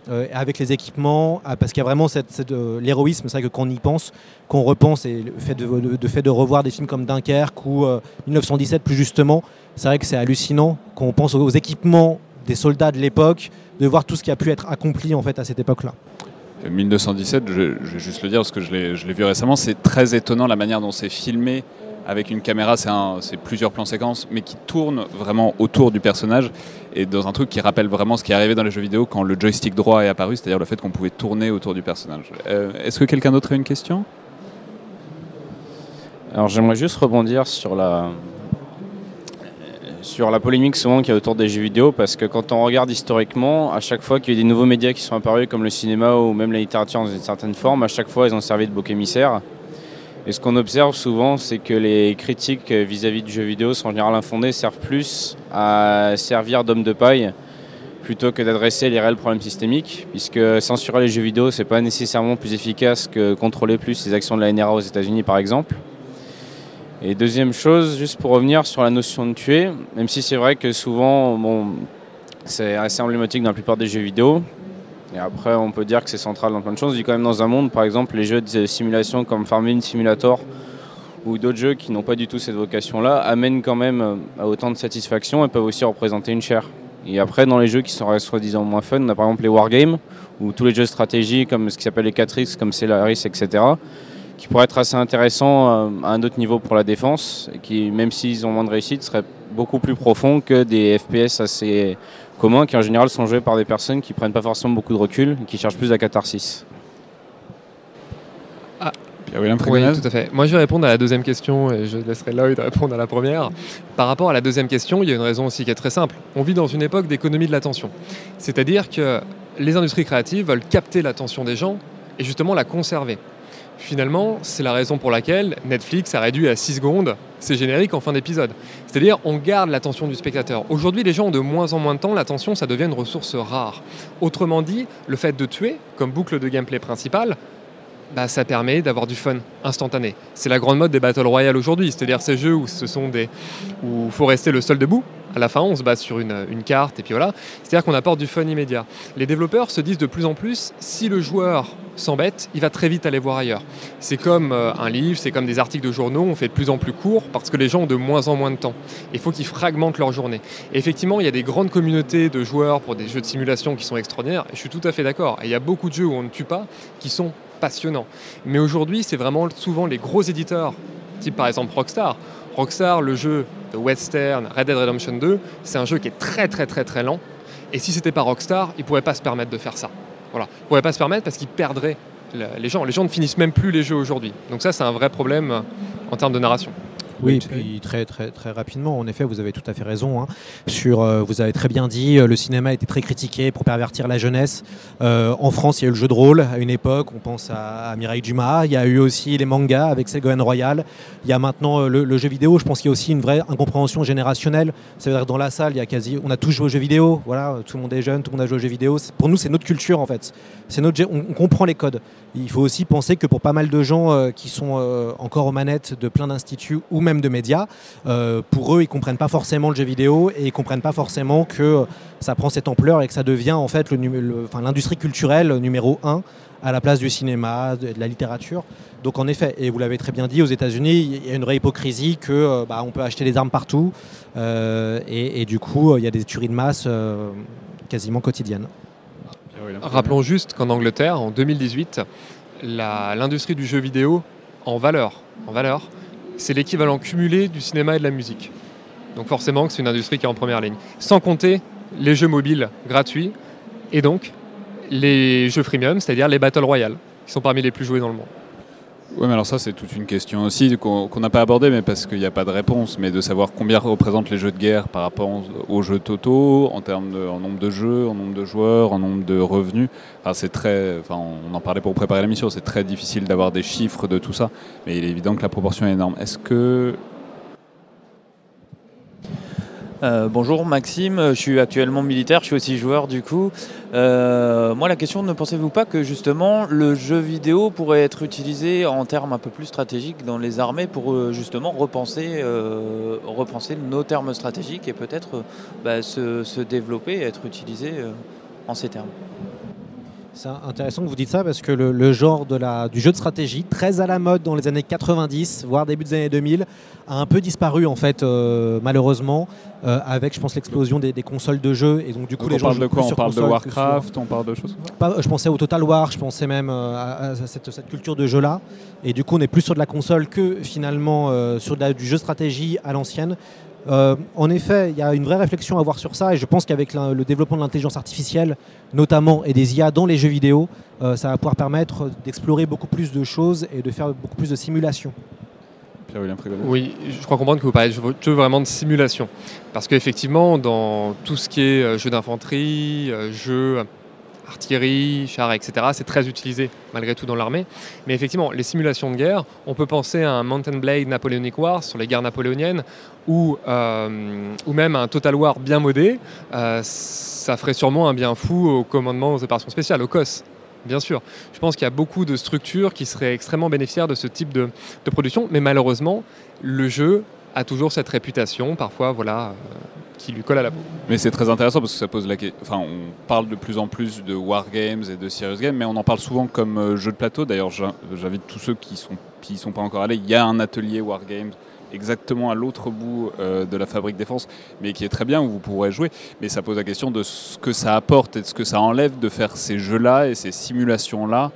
Euh, avec les équipements, ah, parce qu'il y a vraiment cette, euh, l'héroïsme, c'est vrai que quand on y pense, qu'on repense, et le fait de, fait de revoir des films comme Dunkerque ou 1917 euh, plus justement, c'est vrai que c'est hallucinant quand on pense aux, équipements des soldats de l'époque, de voir tout ce qui a pu être accompli en fait à cette époque-là. 1917, je, je, vais juste le dire parce que je l'ai vu récemment, c'est très étonnant la manière dont c'est filmé avec une caméra, c'est plusieurs plans séquences, mais qui tournent vraiment autour du personnage et dans un truc qui rappelle vraiment ce qui est arrivé dans les jeux vidéo quand le joystick droit est apparu, c'est-à-dire le fait qu'on pouvait tourner autour du personnage. Euh, est-ce que quelqu'un d'autre a une question? Alors j'aimerais juste rebondir sur la, sur la polémique souvent qu'il y a autour des jeux vidéo, parce que quand on regarde historiquement, à chaque fois qu'il y a des nouveaux médias qui sont apparus, comme le cinéma ou même la littérature dans une certaine forme, à chaque fois ils ont servi de bouc émissaire. Et ce qu'on observe souvent, c'est que les critiques vis-à-vis du jeu vidéo sont en général infondées, servent plus à servir d'homme de paille plutôt que d'adresser les réels problèmes systémiques, puisque censurer les jeux vidéo, c'est pas nécessairement plus efficace que contrôler plus les actions de la NRA aux États-Unis, par exemple. Et deuxième chose, juste pour revenir sur la notion de tuer, même si c'est vrai que souvent, bon, c'est assez emblématique dans la plupart des jeux vidéo, et après on peut dire que c'est central dans plein de choses, on dit quand même dans un monde, par exemple, les jeux de simulation comme Farming Simulator ou d'autres jeux qui n'ont pas du tout cette vocation-là amènent quand même à autant de satisfaction et peuvent aussi représenter une chair. Et après, dans les jeux qui sont soi-disant moins fun, on a par exemple les wargames, ou tous les jeux de stratégie comme ce qui s'appelle les 4X, comme Celaris, etc., qui pourraient être assez intéressants euh, à un autre niveau pour la défense, et qui, même s'ils ont moins de réussite, seraient beaucoup plus profonds que des FPS assez communs, qui en général sont joués par des personnes qui prennent pas forcément beaucoup de recul, et qui cherchent plus la catharsis. Oui, tout à fait. Moi, je vais répondre à la deuxième question et je laisserai Lloyd répondre à la première. Par rapport à la deuxième question, il y a une raison aussi qui est très simple. On vit dans une époque d'économie de l'attention. C'est-à-dire que les industries créatives veulent capter l'attention des gens et justement la conserver. Finalement, c'est la raison pour laquelle Netflix a réduit à 6 secondes ses génériques en fin d'épisode. C'est-à-dire, on garde l'attention du spectateur. Aujourd'hui, les gens ont de moins en moins de temps, l'attention, ça devient une ressource rare. Autrement dit, le fait de tuer, comme boucle de gameplay principale, bah, ça permet d'avoir du fun instantané. C'est la grande mode des Battle Royale aujourd'hui, c'est-à-dire ces jeux où ce faut rester le seul debout. À la fin, on se base sur une, carte et puis voilà. C'est-à-dire qu'on apporte du fun immédiat. Les développeurs se disent de plus en plus, si le joueur s'embête, il va très vite aller voir ailleurs. C'est comme euh, un livre, c'est comme des articles de journaux, on fait de plus en plus court parce que les gens ont de moins en moins de temps. Il faut qu'ils fragmentent leur journée. Effectivement, il y a des grandes communautés de joueurs pour des jeux de simulation qui sont extraordinaires. Et je suis tout à fait d'accord. Et il y a beaucoup de jeux où on ne tue pas qui sont passionnant. Mais aujourd'hui, c'est vraiment souvent les gros éditeurs, type par exemple Rockstar. Rockstar, le jeu de Western, Red Dead Redemption 2, c'est un jeu qui est très très très très lent. Et si c'était pas Rockstar, ils pouvaient pas se permettre de faire ça. Voilà. Ils pouvaient pas se permettre parce qu'ils perdraient les gens. Les gens ne finissent même plus les jeux aujourd'hui. Donc ça, c'est un vrai problème euh, en termes de narration. Oui, puis très, très, très rapidement, en effet, vous avez tout à fait raison. Hein. sur, euh, vous avez très bien dit, euh, le cinéma a été très critiqué pour pervertir la jeunesse. Euh, en France, il y a eu le jeu de rôle à une époque, on pense à, Mireille Dumas. Il y a eu aussi les mangas avec Ségolène Royal. Il y a maintenant le, jeu vidéo. Je pense qu'il y a aussi une vraie incompréhension générationnelle. Ça veut dire que dans la salle, il y a quasi, on a tous joué aux jeux vidéo. Voilà, tout le monde est jeune, tout le monde a joué aux jeux vidéo. Pour nous, c'est notre culture en fait. C'est notre, on, on comprend les codes. Il faut aussi penser que pour pas mal de gens qui sont encore aux manettes de plein d'instituts ou même de médias, euh, pour eux, ils comprennent pas forcément le jeu vidéo et ils comprennent pas forcément que ça prend cette ampleur et que ça devient en fait l'industrie culturelle numéro un à la place du cinéma, de, la littérature. Donc en effet, et vous l'avez très bien dit, aux États-Unis, il y a une vraie hypocrisie que euh, bah, on peut acheter des armes partout euh, et, du coup, il y a des tueries de masse quasiment quotidiennes. Rappelons juste qu'en Angleterre, en 2018, l'industrie du jeu vidéo en valeur, en valeur c'est l'équivalent cumulé du cinéma et de la musique. Donc forcément, c'est une industrie qui est en première ligne. Sans compter les jeux mobiles gratuits et donc les jeux freemium, c'est-à-dire les Battle Royale, qui sont parmi les plus joués dans le monde. Oui, mais alors ça, c'est toute une question aussi qu'on n'a pas abordée, mais parce qu'il n'y a pas de réponse, mais de savoir combien représentent les jeux de guerre par rapport aux jeux totaux, en termes de nombre de jeux, en nombre de joueurs, en nombre de revenus. Enfin, c'est très, enfin, on en parlait pour préparer l'émission, c'est très difficile d'avoir des chiffres de tout ça, mais il est évident que la proportion est énorme. Est-ce que euh, bonjour Maxime, je suis actuellement militaire, je suis aussi joueur du coup. Euh, moi la question, ne pensez-vous pas que justement le jeu vidéo pourrait être utilisé en termes un peu plus stratégiques dans les armées pour euh, justement repenser, nos termes stratégiques et peut-être bah, se, développer et être utilisé en ces termes? C'est intéressant que vous dites ça parce que le, genre de la, du jeu de stratégie, très à la mode dans les années 90, voire début des années 2000, a un peu disparu en fait, euh, malheureusement, euh, avec, je pense, l'explosion des, consoles de jeux. Et donc, du coup, les gens parle de quoi On parle de Warcraft, on parle de choses Je pensais au Total War, je pensais même euh, à, cette, cette, culture de jeu-là. Et du coup, on est plus sur de la console que finalement sur du jeu stratégie à l'ancienne. Euh, en effet, il y a une vraie réflexion à avoir sur ça et je pense qu'avec le développement de l'intelligence artificielle, notamment, et des IA dans les jeux vidéo, euh, ça va pouvoir permettre d'explorer beaucoup plus de choses et de faire beaucoup plus de simulations. Oui, je crois comprendre que vous parlez de jeu vraiment de simulation. Parce qu'effectivement, dans tout ce qui est euh, jeu d'infanterie, jeu artillerie, chars, etc. C'est très utilisé malgré tout dans l'armée. Mais effectivement, les simulations de guerre, on peut penser à un Mountain Blade Napoleonic War sur les guerres napoléoniennes ou, euh, ou même un Total War bien modé. Euh, ça ferait sûrement un bien fou au commandement aux opérations spéciales, au COS. Bien sûr. Je pense qu'il y a beaucoup de structures qui seraient extrêmement bénéficiaires de ce type de, de production, mais malheureusement, le jeu a toujours cette réputation, parfois, voilà, euh, qui lui colle à la peau. Mais c'est très intéressant parce que ça pose la question. Enfin, on parle de plus en plus de wargames et de serious games, mais on en parle souvent comme euh, jeu de plateau. D'ailleurs, j'in- j'invite tous ceux qui sont qui sont pas encore allés. Il y a un atelier wargames exactement à l'autre bout euh, de la fabrique défense, mais qui est très bien où vous pourrez jouer. Mais ça pose la question de ce que ça apporte et de ce que ça enlève de faire ces jeux-là et ces simulations-là.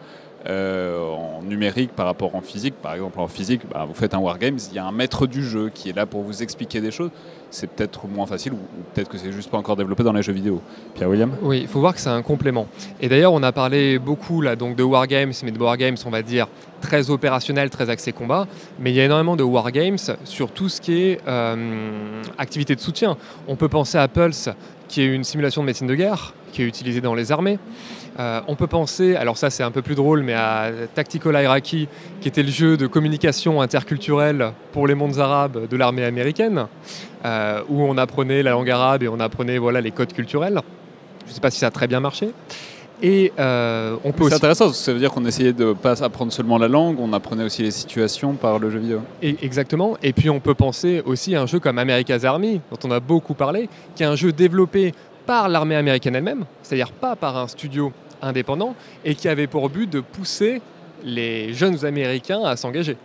Euh, en numérique par rapport en physique. Par exemple, en physique, bah, vous faites un wargames, il y a un maître du jeu qui est là pour vous expliquer des choses. C'est peut-être moins facile ou, peut-être que c'est juste pas encore développé dans les jeux vidéo. Pierre-William Oui, il faut voir que c'est un complément. Et d'ailleurs, on a parlé beaucoup là, donc de wargames, mais de wargames, on va dire, très opérationnel, très axé combat. Mais il y a énormément de wargames sur tout ce qui est euh, activité de soutien. On peut penser à Pulse, qui est une simulation de médecine de guerre, qui est utilisée dans les armées. Euh, on peut penser, alors ça c'est un peu plus drôle, mais à Tactical Iraqi, qui était le jeu de communication interculturelle pour les mondes arabes de l'armée américaine, euh, où on apprenait la langue arabe et on apprenait voilà, les codes culturels. Je ne sais pas si ça a très bien marché. Et euh, on peut C'est aussi... intéressant, parce que ça veut dire qu'on essayait de pas apprendre seulement la langue, on apprenait aussi les situations par le jeu vidéo. Et- exactement. Et puis on peut penser aussi à un jeu comme America's Army, dont on a beaucoup parlé, qui est un jeu développé par l'armée américaine elle-même, c'est-à-dire pas par un studio indépendant, et qui avait pour but de pousser les jeunes Américains à s'engager.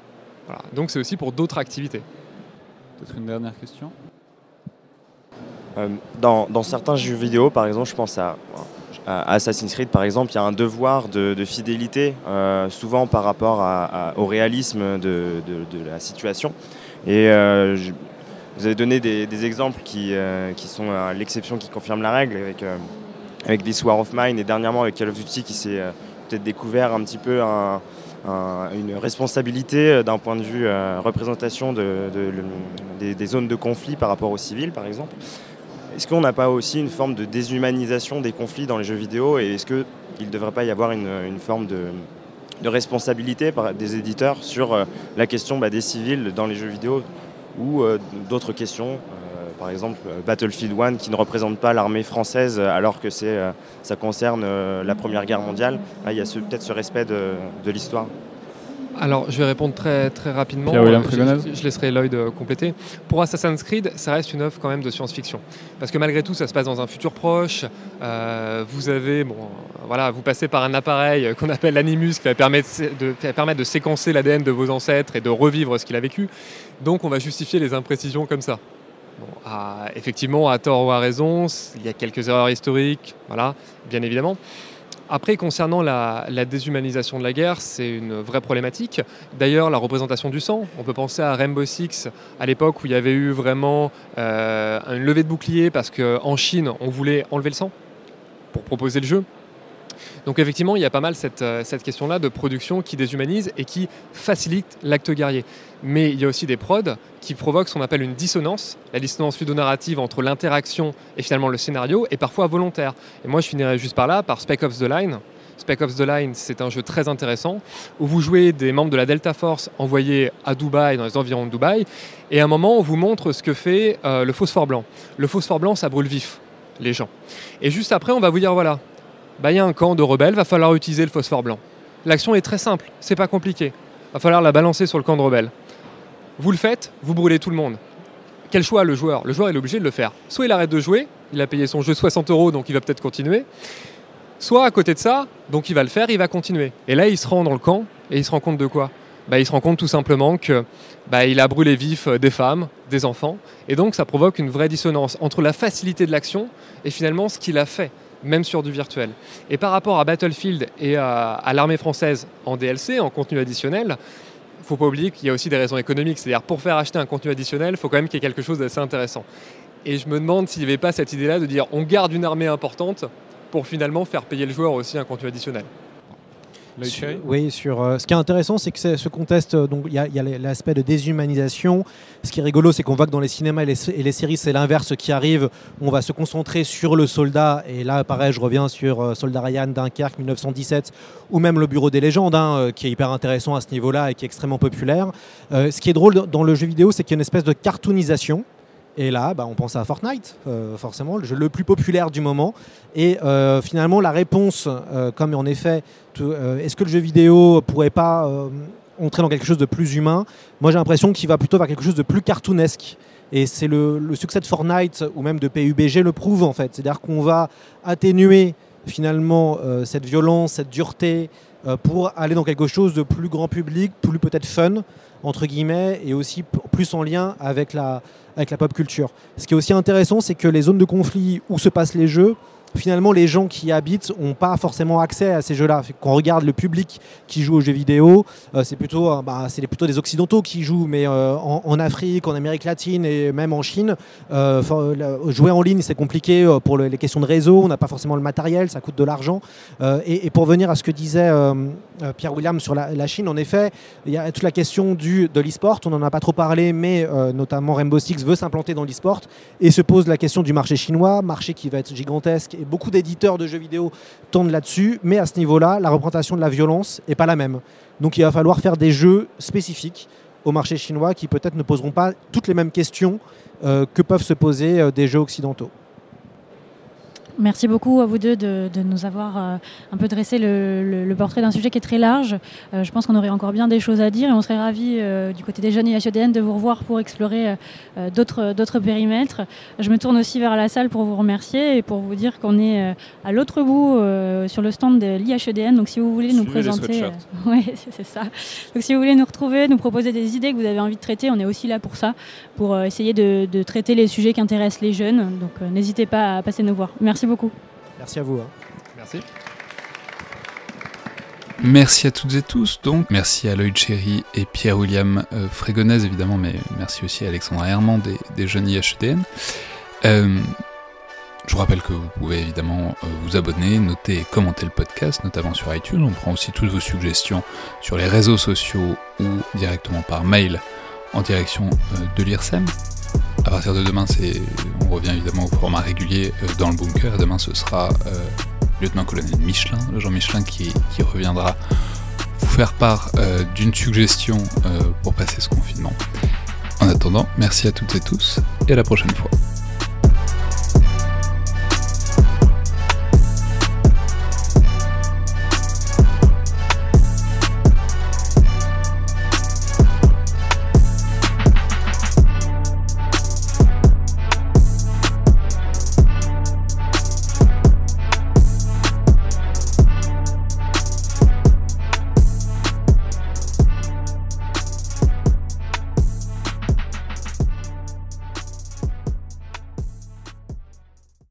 Voilà. Donc c'est aussi pour d'autres activités. Peut-être une dernière question Euh, dans, dans certains jeux vidéo, par exemple, je pense à, à Assassin's Creed, par exemple, il y a un devoir de, de fidélité, euh, souvent par rapport à- à- au réalisme de, de- de la situation. Et euh, je- vous avez donné des, des exemples qui, euh, qui sont euh, l'exception qui confirme la règle, avec, euh, avec This War of Mine et dernièrement avec Call of Duty qui s'est euh, peut-être découvert un petit peu un- un- une responsabilité euh, d'un point de vue euh, représentation des, zones de conflit par rapport aux civils, par exemple. Est-ce qu'on n'a pas aussi une forme de déshumanisation des conflits dans les jeux vidéo et est-ce qu'il ne devrait pas y avoir une, forme de, responsabilité des éditeurs sur la question bah, des civils dans les jeux vidéo ou d'autres questions par exemple euh, Battlefield 1 qui ne représente pas l'armée française euh, alors que c'est, euh, ça concerne euh, la Première Guerre mondiale. Là, il y a ce- peut-être ce respect de, de l'histoire. Alors, je vais répondre très, très rapidement. Euh, je, je laisserai Lloyd euh, compléter. Pour Assassin's Creed, ça reste une œuvre quand même de science-fiction. Parce que malgré tout, ça se passe dans un futur proche. Euh, vous avez, bon, voilà, vous passez par un appareil qu'on appelle l'animus qui va permettre de, qui va permettre de séquencer l'ADN de vos ancêtres et de revivre ce qu'il a vécu. Donc, on va justifier les imprécisions comme ça. Effectivement, à tort ou à raison, il y a quelques erreurs historiques, voilà, bien évidemment. Après, concernant la, la déshumanisation de la guerre, c'est une vraie problématique. D'ailleurs, la représentation du sang, on peut penser à Rainbow Six, à l'époque où il y avait eu vraiment euh, une levée de bouclier parce qu'en Chine, on voulait enlever le sang pour proposer le jeu. Donc effectivement, il y a pas mal cette, euh, cette question-là de production qui déshumanise et qui facilite l'acte guerrier. Mais il y a aussi des prods qui provoquent ce qu'on appelle une dissonance, la dissonance ludonarrative entre l'interaction et finalement le scénario, est parfois volontaire. Et moi, je finirai juste par là, par Spec Ops The Line. Spec Ops The Line, c'est un jeu très intéressant où vous jouez des membres de la Delta Force envoyés à Dubaï, dans les environs de Dubaï, et à un moment, on vous montre ce que fait euh, le phosphore blanc. Le phosphore blanc, ça brûle vif, les gens. Et juste après, on va vous dire voilà, bah, il y a un camp de rebelles, va falloir utiliser le phosphore blanc. L'action est très simple, c'est pas compliqué. Va falloir la balancer sur le camp de rebelles. Vous le faites, vous brûlez tout le monde. Quel choix le joueur? Le joueur est obligé de le faire. Soit il arrête de jouer, il a payé son jeu 60 euros donc il va peut-être continuer. Soit à côté de ça, donc il va le faire, il va continuer. Et là il se rend dans le camp et il se rend compte de quoi? Bah, Il se rend compte tout simplement que bah, il a brûlé vif euh, des femmes, des enfants. Et donc ça provoque une vraie dissonance entre la facilité de l'action et finalement ce qu'il a fait même sur du virtuel. Et par rapport à Battlefield et à, l'armée française en DLC, en contenu additionnel, il faut pas oublier qu'il y a aussi des raisons économiques. C'est-à-dire pour faire acheter un contenu additionnel, il faut quand même qu'il y ait quelque chose d'assez intéressant. Et je me demande s'il n'y avait pas cette idée-là de dire on garde une armée importante pour finalement faire payer le joueur aussi un contenu additionnel. Sur- oui, sur euh, ce qui est intéressant, c'est que c'est- ce conteste, euh, donc il y a, l'aspect de déshumanisation. Ce qui est rigolo, c'est qu'on voit que dans les cinémas et les, et les séries, c'est l'inverse qui arrive. On va se concentrer sur le soldat, et là, pareil, je reviens sur euh, Soldat Ryan, Dunkerque, 1917, ou même le Bureau des légendes, hein, qui est hyper intéressant à ce niveau-là et qui est extrêmement populaire. Euh, ce qui est drôle dans le jeu vidéo, c'est qu'il y a une espèce de cartoonisation. Et là, bah, on pense à Fortnite, euh, forcément, le jeu le plus populaire du moment. Et euh, finalement, la réponse, euh, comme en effet, est-ce que le jeu vidéo pourrait pas entrer dans quelque chose de plus humain? Moi, j'ai l'impression qu'il va plutôt vers quelque chose de plus cartoonesque. Et c'est le, le succès de Fortnite ou même de PUBG le prouve en fait. C'est-à-dire qu'on va atténuer finalement cette violence, cette dureté pour aller dans quelque chose de plus grand public, plus peut-être fun entre guillemets, et aussi plus en lien avec la, avec la pop culture. Ce qui est aussi intéressant, c'est que les zones de conflit où se passent les jeux, finalement, les gens qui y habitent n'ont pas forcément accès à ces jeux-là. Quand on regarde le public qui joue aux jeux vidéo, euh, c'est plutôt, euh, bah, plutôt des Occidentaux qui jouent, mais euh, en, Afrique, en Amérique latine et même en Chine, jouer en ligne, c'est compliqué pour le- les questions de réseau, on n'a pas forcément le matériel, ça coûte de l'argent. Et, pour venir à ce que disait Pierre William sur la, Chine, en effet, il y a toute la question de l'e-sport, on n'en a pas trop parlé, mais notamment Rainbow Six veut s'implanter dans l'e-sport et se pose la question du marché chinois, marché qui va être gigantesque beaucoup d'éditeurs de jeux vidéo tournent là-dessus, mais à ce niveau-là, la représentation de la violence n'est pas la même. Donc il va falloir faire des jeux spécifiques au marché chinois qui peut-être ne poseront pas toutes les mêmes questions euh, que peuvent se poser euh, des jeux occidentaux. Merci beaucoup à vous deux de, de nous avoir euh, un peu dressé le, le- le portrait d'un sujet qui est très large. Euh, je pense qu'on aurait encore bien des choses à dire et on serait ravis euh, du côté des jeunes IHEDN de vous revoir pour explorer d'autres périmètres. Je me tourne aussi vers la salle pour vous remercier et pour vous dire qu'on est à l'autre bout sur le stand de l'IHEDN. Donc si vous voulez nous Suivez présenter... ouais, c'est ça. Donc si vous voulez nous retrouver, nous proposer des idées que vous avez envie de traiter, on est aussi là pour ça, pour essayer de, de traiter les sujets qui intéressent les jeunes. Donc n'hésitez pas à passer nous voir. Merci beaucoup. Merci à vous. hein. Merci. Merci à toutes et tous, donc merci à Lloyd Cherry et Pierre-William euh, Frégonèse évidemment, mais merci aussi à Alexandra Herman des, des jeunes IHEDN. Euh, je vous rappelle que vous pouvez évidemment euh, vous abonner, noter et commenter le podcast, notamment sur iTunes. On prend aussi toutes vos suggestions sur les réseaux sociaux ou directement par mail en direction euh, de l'IRSEM. À partir de demain, c'est, on revient évidemment au format régulier euh, dans le bunker. Demain, ce sera euh, lieutenant-colonel Michelin, le Jean Michelin, qui, qui reviendra vous faire part euh, d'une suggestion euh, pour passer ce confinement. En attendant, merci à toutes et tous et à la prochaine fois.